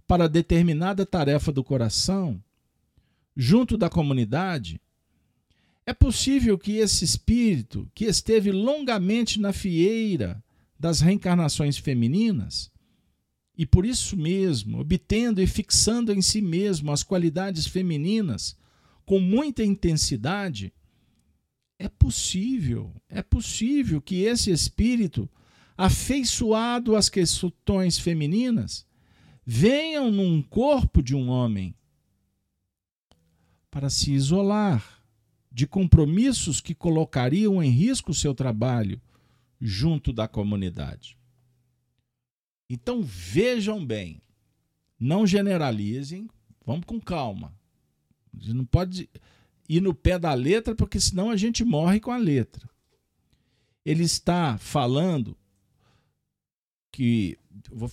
para determinada tarefa do coração, junto da comunidade, é possível que esse espírito, que esteve longamente na fieira das reencarnações femininas, e por isso mesmo, obtendo e fixando em si mesmo as qualidades femininas com muita intensidade, é possível, é possível que esse espírito, afeiçoado às questões femininas, venham num corpo de um homem para se isolar de compromissos que colocariam em risco o seu trabalho junto da comunidade. Então vejam bem, não generalizem, vamos com calma. Não pode ir no pé da letra, porque senão a gente morre com a letra. Ele está falando que vou,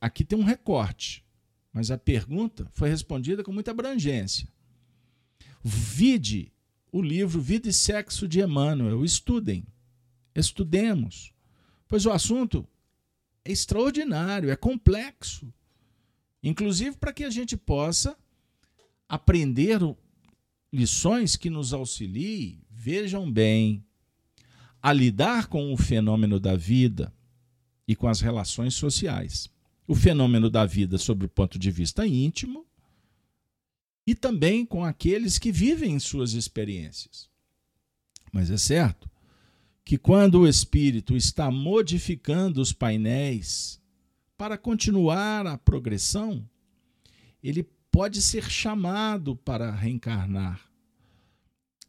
aqui tem um recorte, mas a pergunta foi respondida com muita abrangência. Vide o livro Vida e Sexo de Emmanuel. Estudem, estudemos, pois o assunto é extraordinário, é complexo. Inclusive para que a gente possa aprender lições que nos auxiliem, vejam bem, a lidar com o fenômeno da vida e com as relações sociais. O fenômeno da vida sob o ponto de vista íntimo e também com aqueles que vivem suas experiências. Mas é certo que quando o espírito está modificando os painéis para continuar a progressão, ele pode ser chamado para reencarnar,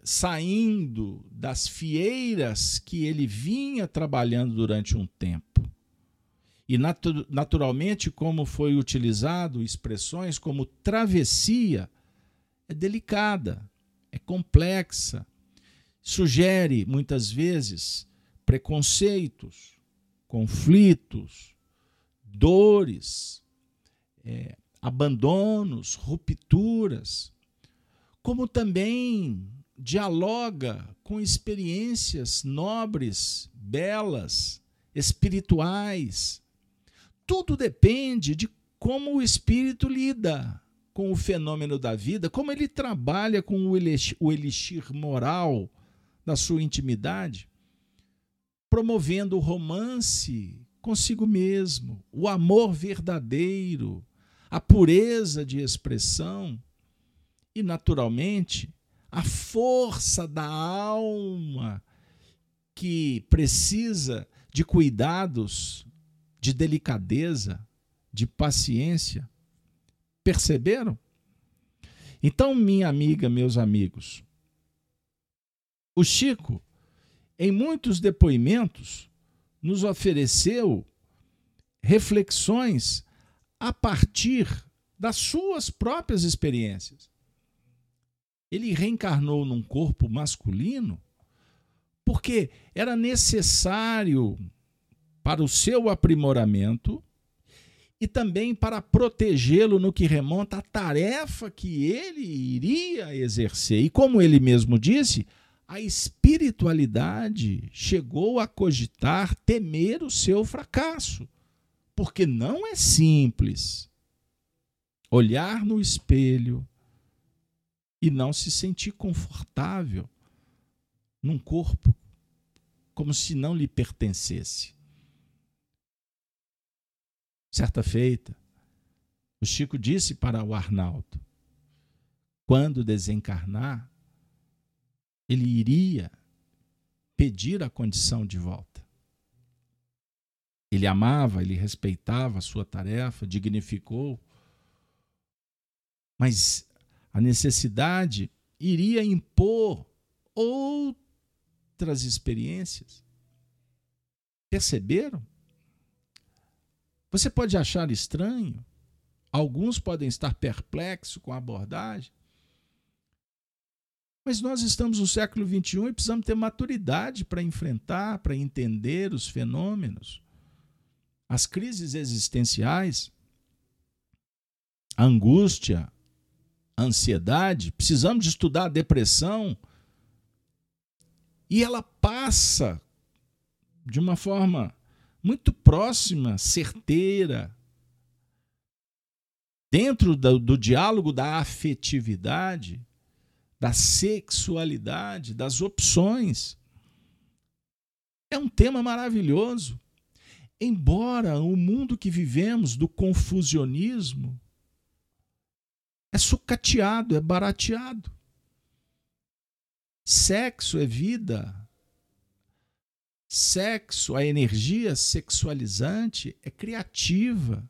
saindo das fieiras que ele vinha trabalhando durante um tempo. E naturalmente, como foi utilizado expressões como travessia, é delicada. complexa, sugere muitas vezes preconceitos, conflitos, dores, é, abandonos, rupturas, como também dialoga com experiências nobres, belas, espirituais. Tudo depende de como o espírito lida com o fenômeno da vida, como ele trabalha com o elixir moral da sua intimidade, promovendo o romance consigo mesmo, o amor verdadeiro, a pureza de expressão e, naturalmente, a força da alma que precisa de cuidados, de delicadeza, de paciência. Perceberam? Então, minha amiga, meus amigos, o Chico, em muitos depoimentos, nos ofereceu reflexões a partir das suas próprias experiências. Ele reencarnou num corpo masculino porque era necessário para o seu aprimoramento e também para protegê-lo no que remonta à tarefa que ele iria exercer. E como ele mesmo disse, a espiritualidade chegou a cogitar temer o seu fracasso, porque não é simples olhar no espelho e não se sentir confortável num corpo como se não lhe pertencesse. Certa feita, o Chico disse para o Arnaldo: quando desencarnar, ele iria pedir a condição de volta. Ele amava, ele respeitava a sua tarefa, dignificou, mas a necessidade iria impor outras experiências. Perceberam? Você pode achar estranho, alguns podem estar perplexos com a abordagem, mas nós estamos no século XXI e precisamos ter maturidade para enfrentar, para entender os fenômenos, as crises existenciais, a angústia, a ansiedade. Precisamos estudar a depressão. E ela passa de uma forma muito próxima, certeira, dentro do, do diálogo da afetividade da sexualidade, das opções. É um tema maravilhoso. Embora o mundo que vivemos do confusionismo é sucateado, é barateado. Sexo é vida. Sexo, a energia sexualizante é criativa.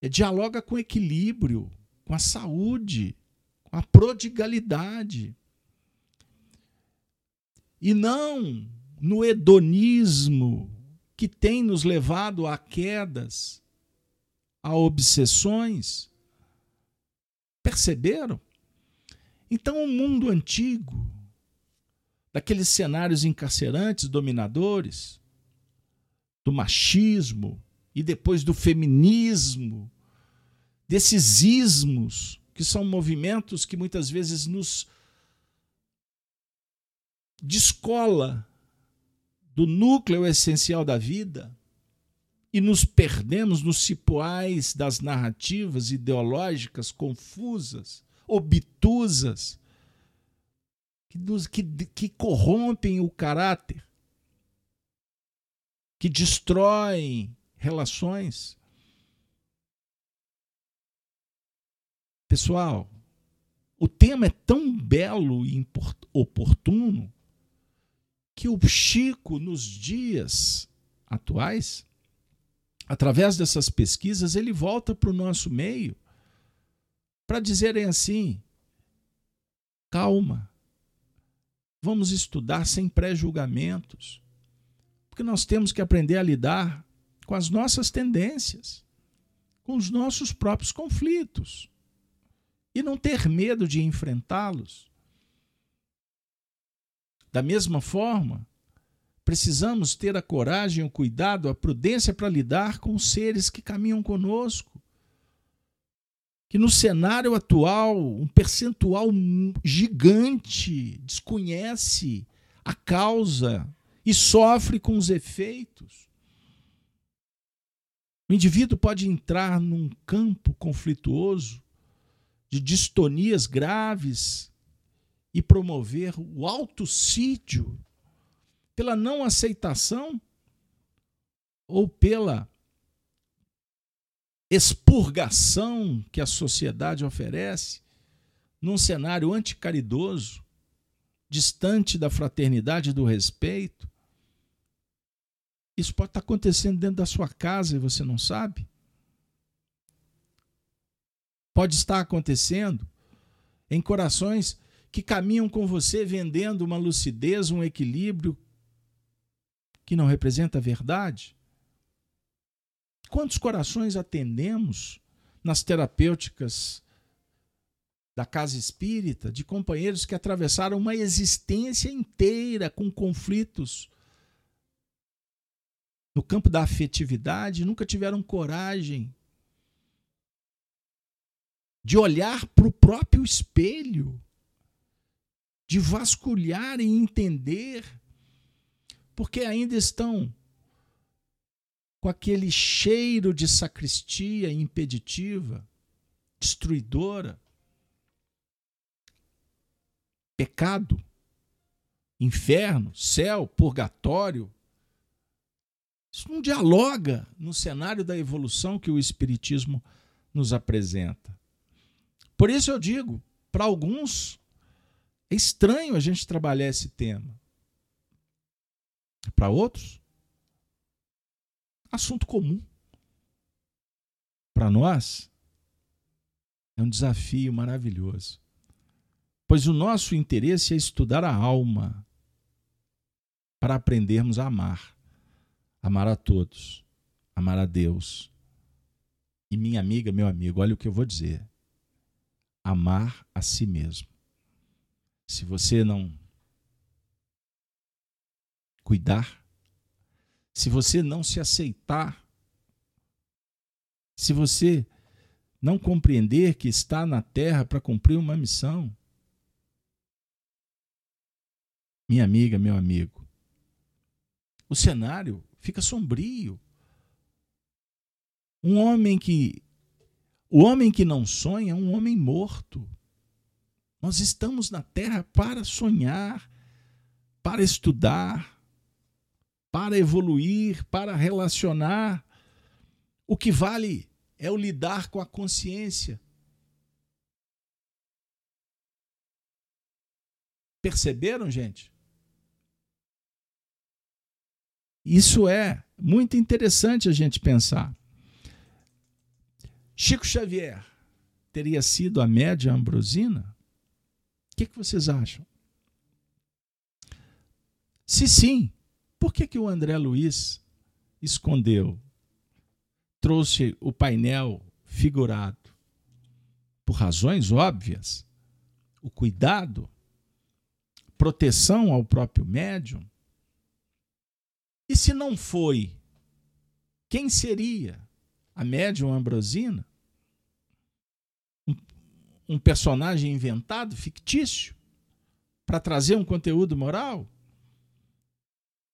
É dialoga com equilíbrio, com a saúde, a prodigalidade. E não no hedonismo que tem nos levado a quedas, a obsessões. Perceberam? Então, o mundo antigo, daqueles cenários encarcerantes, dominadores, do machismo e depois do feminismo, desses ismos que são movimentos que muitas vezes nos descola do núcleo essencial da vida e nos perdemos nos cipoais das narrativas ideológicas confusas, obtusas, que, nos, que, que corrompem o caráter, que destroem relações. Pessoal, o tema é tão belo e oportuno que o Chico, nos dias atuais, através dessas pesquisas, ele volta para o nosso meio para dizerem assim: calma, vamos estudar sem pré-julgamentos, porque nós temos que aprender a lidar com as nossas tendências, com os nossos próprios conflitos e não ter medo de enfrentá-los. Da mesma forma, precisamos ter a coragem, o cuidado, a prudência para lidar com os seres que caminham conosco. Que no cenário atual, um percentual gigante desconhece a causa e sofre com os efeitos. O indivíduo pode entrar num campo conflituoso de distonias graves e promover o autocídio pela não aceitação ou pela expurgação que a sociedade oferece num cenário anticaridoso, distante da fraternidade e do respeito. Isso pode estar acontecendo dentro da sua casa e você não sabe. Pode estar acontecendo em corações que caminham com você vendendo uma lucidez, um equilíbrio que não representa a verdade? Quantos corações atendemos nas terapêuticas da casa espírita de companheiros que atravessaram uma existência inteira com conflitos no campo da afetividade, nunca tiveram coragem de olhar para o próprio espelho, de vasculhar e entender, porque ainda estão com aquele cheiro de sacristia impeditiva, destruidora, pecado, inferno, céu, purgatório, isso não dialoga no cenário da evolução que o Espiritismo nos apresenta. Por isso eu digo, para alguns é estranho a gente trabalhar esse tema. Para outros, assunto comum. Para nós, é um desafio maravilhoso. Pois o nosso interesse é estudar a alma para aprendermos a amar amar a todos, amar a Deus. E minha amiga, meu amigo, olha o que eu vou dizer: amar a si mesmo. Se você não cuidar, se você não se aceitar, se você não compreender que está na terra para cumprir uma missão, minha amiga, meu amigo, o cenário fica sombrio. Um homem que o homem que não sonha é um homem morto. Nós estamos na terra para sonhar, para estudar, para evoluir, para relacionar. O que vale é o lidar com a consciência. Perceberam, gente? Isso é muito interessante a gente pensar. Chico Xavier teria sido a média ambrosina? O que, que vocês acham? Se sim, por que, que o André Luiz escondeu? Trouxe o painel figurado? Por razões óbvias. O cuidado, proteção ao próprio médium, e se não foi, quem seria? A médium Ambrosina? Um, personagem inventado, fictício, para trazer um conteúdo moral?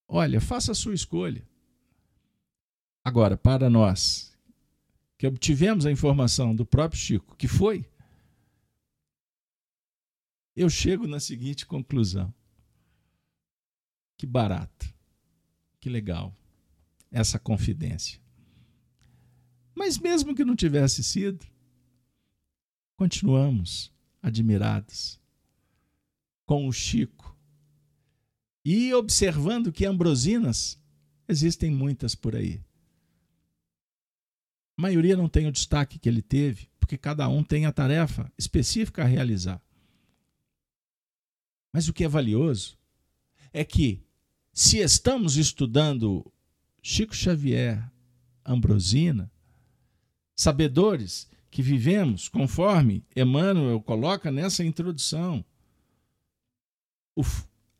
Olha, faça a sua escolha. Agora, para nós, que obtivemos a informação do próprio Chico, que foi, eu chego na seguinte conclusão: que barato. Que legal essa confidência. Mas mesmo que não tivesse sido, continuamos admirados com o Chico e observando que ambrosinas existem muitas por aí. A maioria não tem o destaque que ele teve, porque cada um tem a tarefa específica a realizar. Mas o que é valioso é que se estamos estudando Chico Xavier, Ambrosina, sabedores que vivemos conforme Emmanuel coloca nessa introdução, o,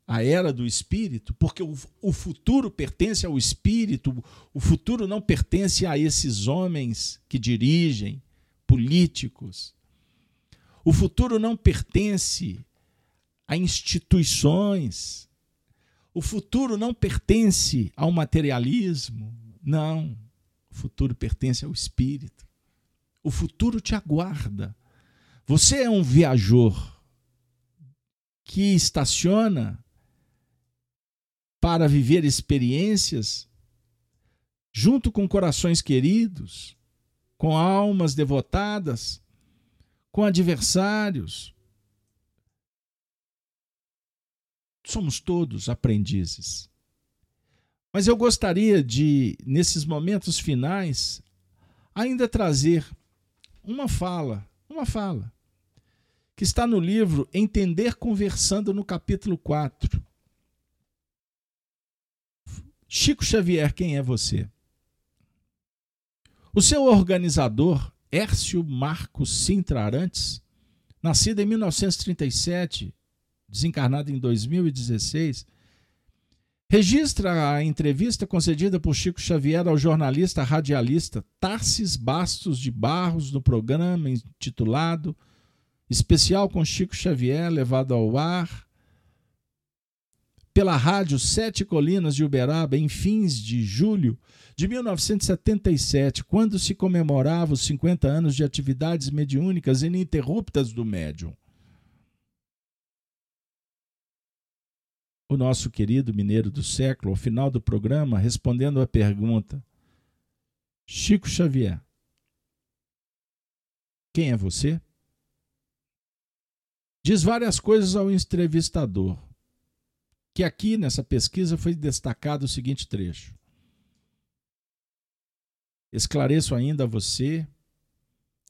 a era do espírito, porque o, o futuro pertence ao espírito, o futuro não pertence a esses homens que dirigem, políticos. O futuro não pertence a instituições. O futuro não pertence ao materialismo. Não. O futuro pertence ao espírito. O futuro te aguarda. Você é um viajor que estaciona para viver experiências junto com corações queridos, com almas devotadas, com adversários. Somos todos aprendizes. Mas eu gostaria de, nesses momentos finais, ainda trazer uma fala, uma fala, que está no livro Entender Conversando, no capítulo 4. Chico Xavier, quem é você? O seu organizador, Hércio Marcos Sintra Arantes, nascido em 1937, desencarnado em 2016, registra a entrevista concedida por Chico Xavier ao jornalista radialista Tarsis Bastos de Barros no programa intitulado Especial com Chico Xavier, levado ao ar pela rádio Sete Colinas de Uberaba em fins de julho de 1977, quando se comemorava os 50 anos de atividades mediúnicas ininterruptas do médium. O nosso querido mineiro do século, ao final do programa, respondendo à pergunta: Chico Xavier, quem é você? Diz várias coisas ao entrevistador que aqui nessa pesquisa foi destacado o seguinte trecho. Esclareço ainda a você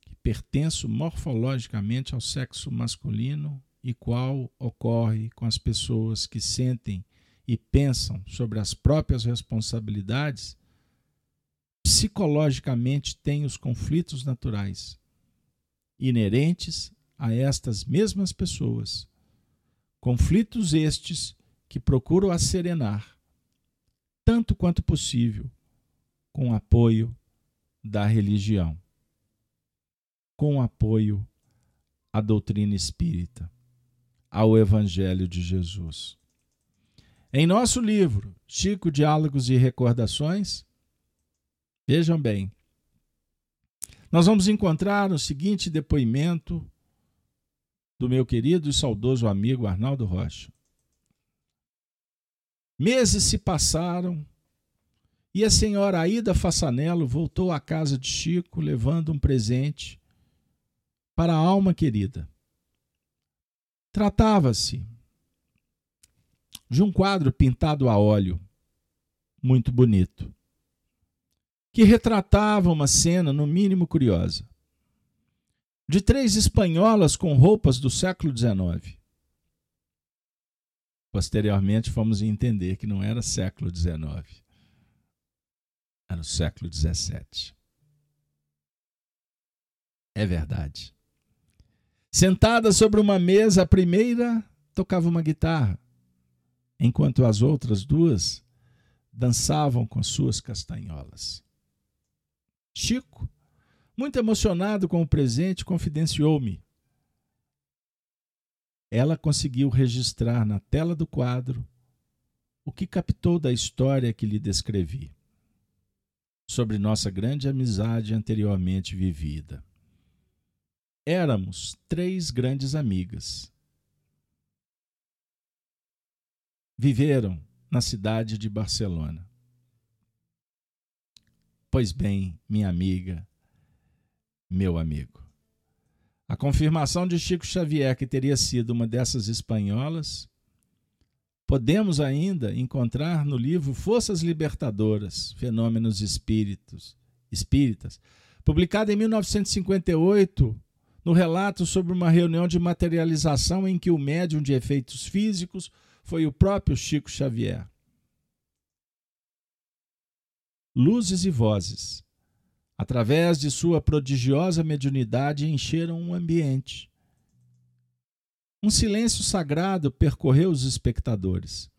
que pertenço morfologicamente ao sexo masculino e qual ocorre com as pessoas que sentem e pensam sobre as próprias responsabilidades, psicologicamente têm os conflitos naturais inerentes a estas mesmas pessoas. Conflitos estes que procuro serenar, tanto quanto possível, com apoio da religião, com apoio à doutrina espírita, ao Evangelho de Jesus. Em nosso livro, Chico Diálogos e Recordações, vejam bem, nós vamos encontrar o seguinte depoimento do meu querido e saudoso amigo Arnaldo Rocha. Meses se passaram e a senhora Aida Fassanello voltou à casa de Chico levando um presente para a alma querida. Tratava-se de um quadro pintado a óleo, muito bonito, que retratava uma cena, no mínimo curiosa, de três espanholas com roupas do século XIX. Posteriormente, fomos entender que não era século XIX, era o século XVII. É verdade. Sentada sobre uma mesa, a primeira tocava uma guitarra, enquanto as outras duas dançavam com suas castanholas. Chico, muito emocionado com o presente, confidenciou-me ela conseguiu registrar na tela do quadro o que captou da história que lhe descrevi sobre nossa grande amizade anteriormente vivida. Éramos três grandes amigas. Viveram na cidade de Barcelona. Pois bem, minha amiga, meu amigo. A confirmação de Chico Xavier que teria sido uma dessas espanholas podemos ainda encontrar no livro Forças Libertadoras, Fenômenos Espíritos, Espíritas, publicado em 1958, no relato sobre uma reunião de materialização em que o médium de efeitos físicos foi o próprio Chico Xavier. Luzes e vozes através de sua prodigiosa mediunidade, encheram um ambiente. Um silêncio sagrado percorreu os espectadores.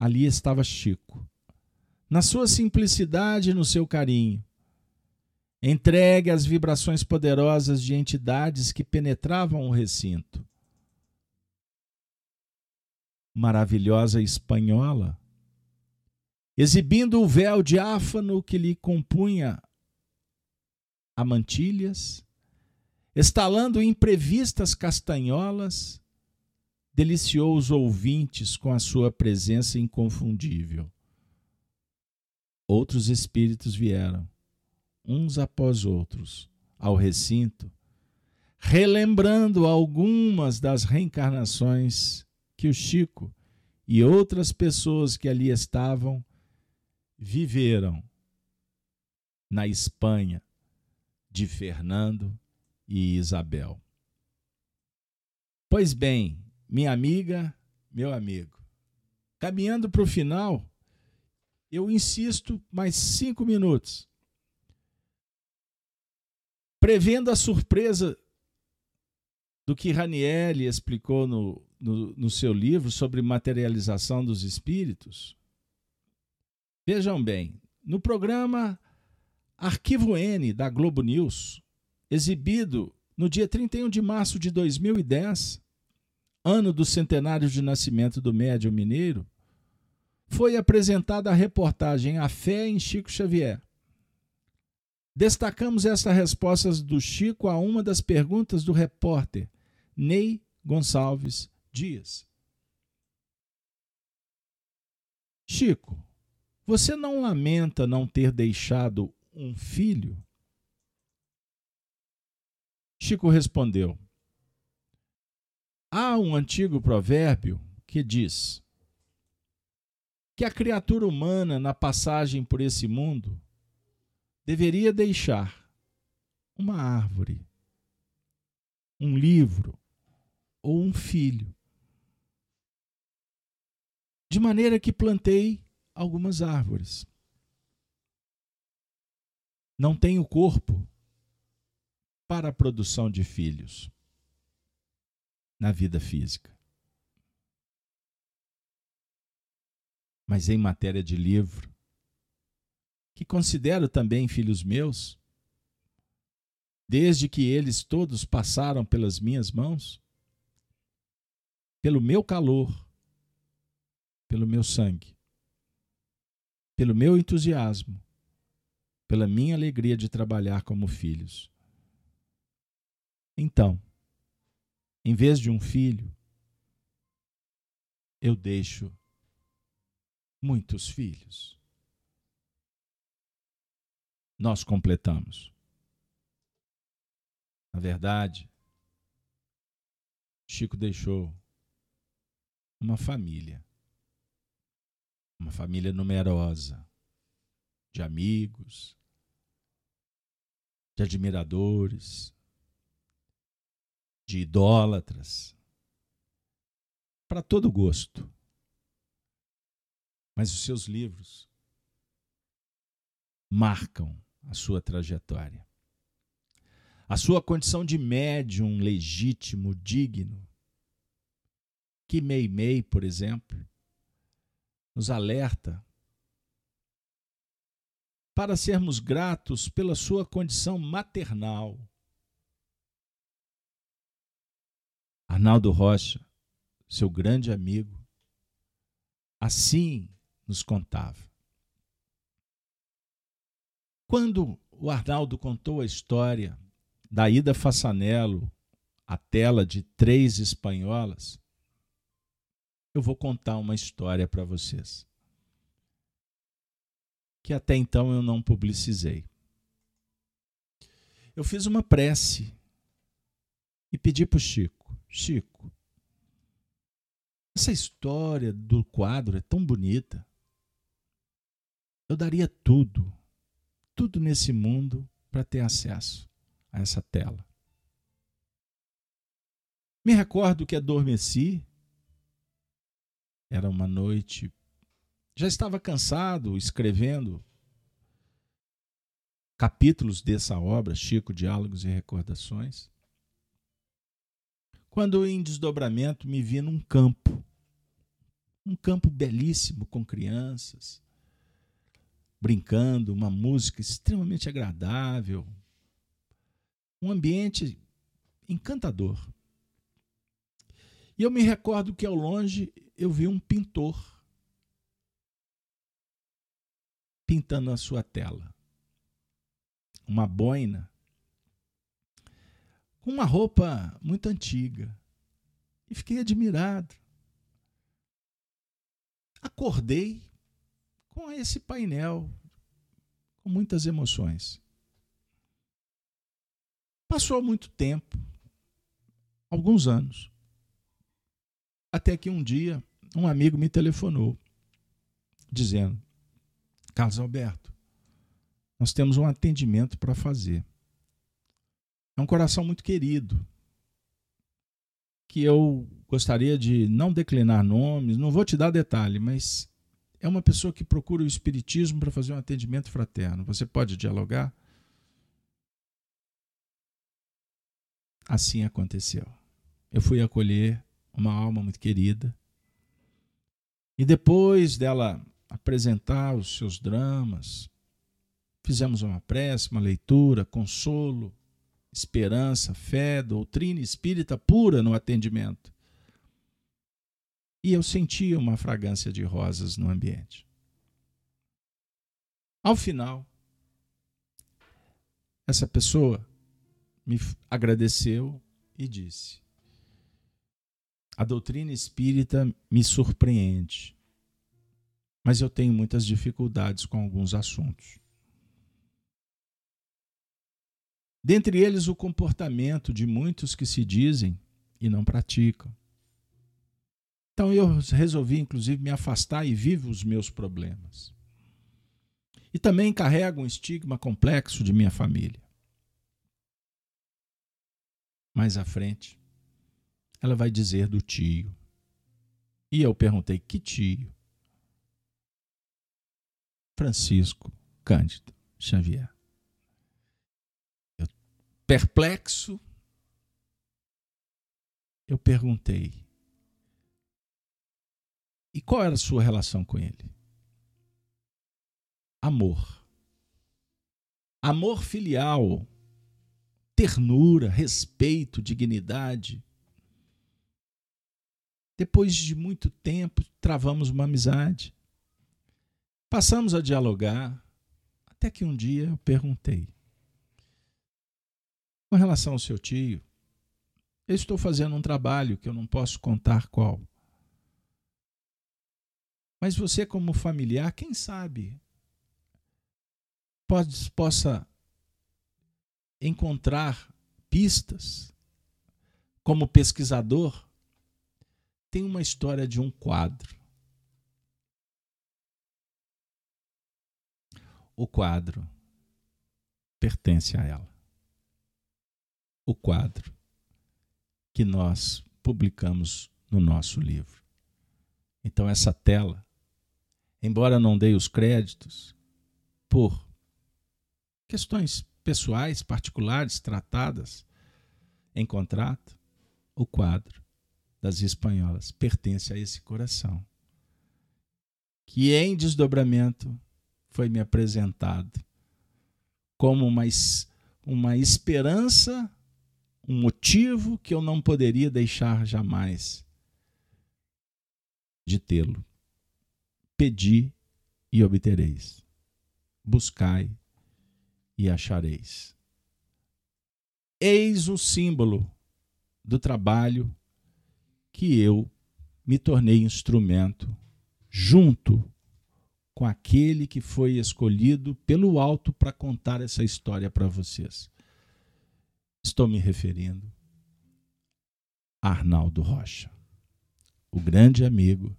Ali estava Chico, na sua simplicidade e no seu carinho, entregue às vibrações poderosas de entidades que penetravam o recinto. Maravilhosa espanhola, exibindo o véu diáfano que lhe compunha a mantilhas, estalando imprevistas castanholas, deliciou os ouvintes com a sua presença inconfundível. Outros espíritos vieram, uns após outros, ao recinto, relembrando algumas das reencarnações que o Chico e outras pessoas que ali estavam viveram na Espanha de Fernando e Isabel. Pois bem, minha amiga, meu amigo, caminhando para o final, eu insisto mais cinco minutos. Prevendo a surpresa do que Ranieri explicou no, no, no seu livro sobre materialização dos espíritos. Vejam bem, no programa Arquivo N da Globo News, exibido no dia 31 de março de 2010, ano do centenário de nascimento do médium mineiro, foi apresentada a reportagem A Fé em Chico Xavier. Destacamos essa resposta do Chico a uma das perguntas do repórter Ney Gonçalves Dias. Chico, você não lamenta não ter deixado um filho? Chico respondeu: Há um antigo provérbio que diz que a criatura humana, na passagem por esse mundo, deveria deixar uma árvore, um livro ou um filho. De maneira que plantei algumas árvores não tem o corpo para a produção de filhos na vida física. Mas em matéria de livro, que considero também filhos meus, desde que eles todos passaram pelas minhas mãos, pelo meu calor, pelo meu sangue, pelo meu entusiasmo, pela minha alegria de trabalhar como filhos. Então, em vez de um filho, eu deixo muitos filhos. Nós completamos. Na verdade, Chico deixou uma família, uma família numerosa, de amigos, de admiradores, de idólatras, para todo gosto. Mas os seus livros marcam a sua trajetória. A sua condição de médium legítimo, digno, que Meimei, por exemplo, nos alerta para sermos gratos pela sua condição maternal. Arnaldo Rocha, seu grande amigo, assim nos contava. Quando o Arnaldo contou a história da ida Façanello à tela de três espanholas, eu vou contar uma história para vocês que até então eu não publicizei. Eu fiz uma prece e pedi para o Chico: Chico, essa história do quadro é tão bonita. Eu daria tudo, tudo nesse mundo para ter acesso a essa tela. Me recordo que adormeci. Era uma noite já estava cansado escrevendo capítulos dessa obra, Chico, Diálogos e Recordações. quando em desdobramento me vi num campo, um campo belíssimo com crianças, brincando, uma música extremamente agradável, um ambiente encantador. E eu me recordo que ao longe eu vi um pintor pintando a sua tela. Uma boina com uma roupa muito antiga. E fiquei admirado. Acordei com esse painel, com muitas emoções. Passou muito tempo, alguns anos, até que um dia um amigo me telefonou, dizendo: Carlos Alberto, nós temos um atendimento para fazer. É um coração muito querido, que eu gostaria de não declinar nomes, não vou te dar detalhe, mas é uma pessoa que procura o Espiritismo para fazer um atendimento fraterno. Você pode dialogar? Assim aconteceu. Eu fui acolher uma alma muito querida. E depois dela apresentar os seus dramas. Fizemos uma prece, uma leitura, consolo, esperança, fé, doutrina espírita pura no atendimento. E eu sentia uma fragrância de rosas no ambiente. Ao final, essa pessoa me agradeceu e disse: A doutrina espírita me surpreende mas eu tenho muitas dificuldades com alguns assuntos. Dentre eles, o comportamento de muitos que se dizem e não praticam. Então eu resolvi, inclusive, me afastar e vivo os meus problemas. E também carrego um estigma complexo de minha família. Mais à frente, ela vai dizer do tio. E eu perguntei: que tio? Francisco Cândido Xavier. Eu, perplexo, eu perguntei: e qual era a sua relação com ele? Amor. Amor filial, ternura, respeito, dignidade. Depois de muito tempo, travamos uma amizade. Passamos a dialogar, até que um dia eu perguntei: com relação ao seu tio, eu estou fazendo um trabalho que eu não posso contar qual. Mas você, como familiar, quem sabe, pode, possa encontrar pistas. Como pesquisador, tem uma história de um quadro o quadro pertence a ela. O quadro que nós publicamos no nosso livro. Então, essa tela, embora não dê os créditos, por questões pessoais, particulares, tratadas em contrato, o quadro das espanholas pertence a esse coração, que em desdobramento foi me apresentado como uma, uma esperança, um motivo que eu não poderia deixar jamais de tê-lo. Pedi e obtereis. Buscai e achareis. Eis o símbolo do trabalho que eu me tornei instrumento junto com aquele que foi escolhido pelo alto para contar essa história para vocês. Estou me referindo a Arnaldo Rocha, o grande amigo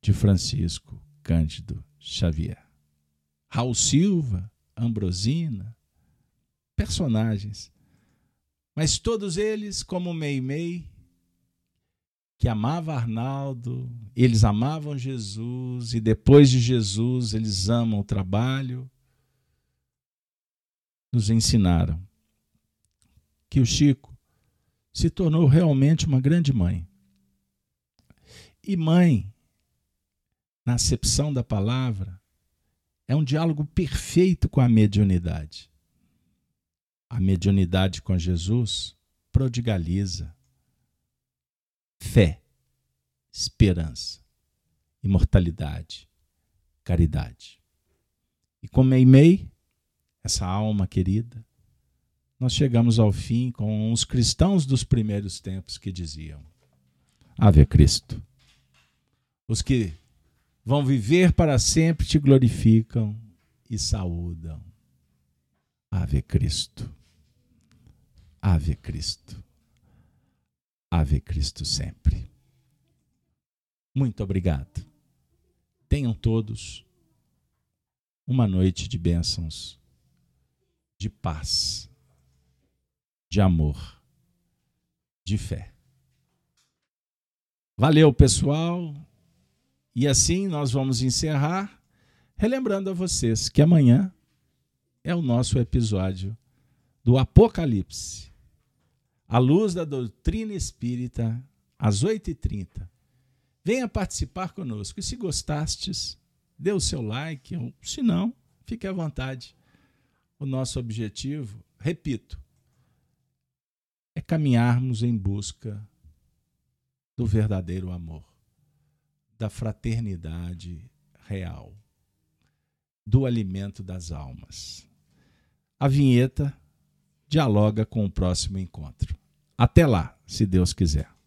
de Francisco Cândido Xavier. Raul Silva, Ambrosina, personagens, mas todos eles, como Meimei, que amava Arnaldo, eles amavam Jesus e depois de Jesus eles amam o trabalho, nos ensinaram que o Chico se tornou realmente uma grande mãe. E mãe, na acepção da palavra, é um diálogo perfeito com a mediunidade. A mediunidade com Jesus prodigaliza fé, esperança, imortalidade, caridade. E com Meimei, essa alma querida, nós chegamos ao fim com os cristãos dos primeiros tempos que diziam: Ave Cristo. Os que vão viver para sempre te glorificam e saúdam. Ave Cristo. Ave Cristo. Ave Cristo sempre. Muito obrigado. Tenham todos uma noite de bênçãos, de paz, de amor, de fé. Valeu, pessoal. E assim nós vamos encerrar, relembrando a vocês que amanhã é o nosso episódio do Apocalipse. A luz da doutrina espírita, às 8h30. Venha participar conosco. E se gostastes, dê o seu like. Ou, se não, fique à vontade. O nosso objetivo, repito, é caminharmos em busca do verdadeiro amor, da fraternidade real, do alimento das almas. A vinheta dialoga com o próximo encontro. Até lá, se Deus quiser.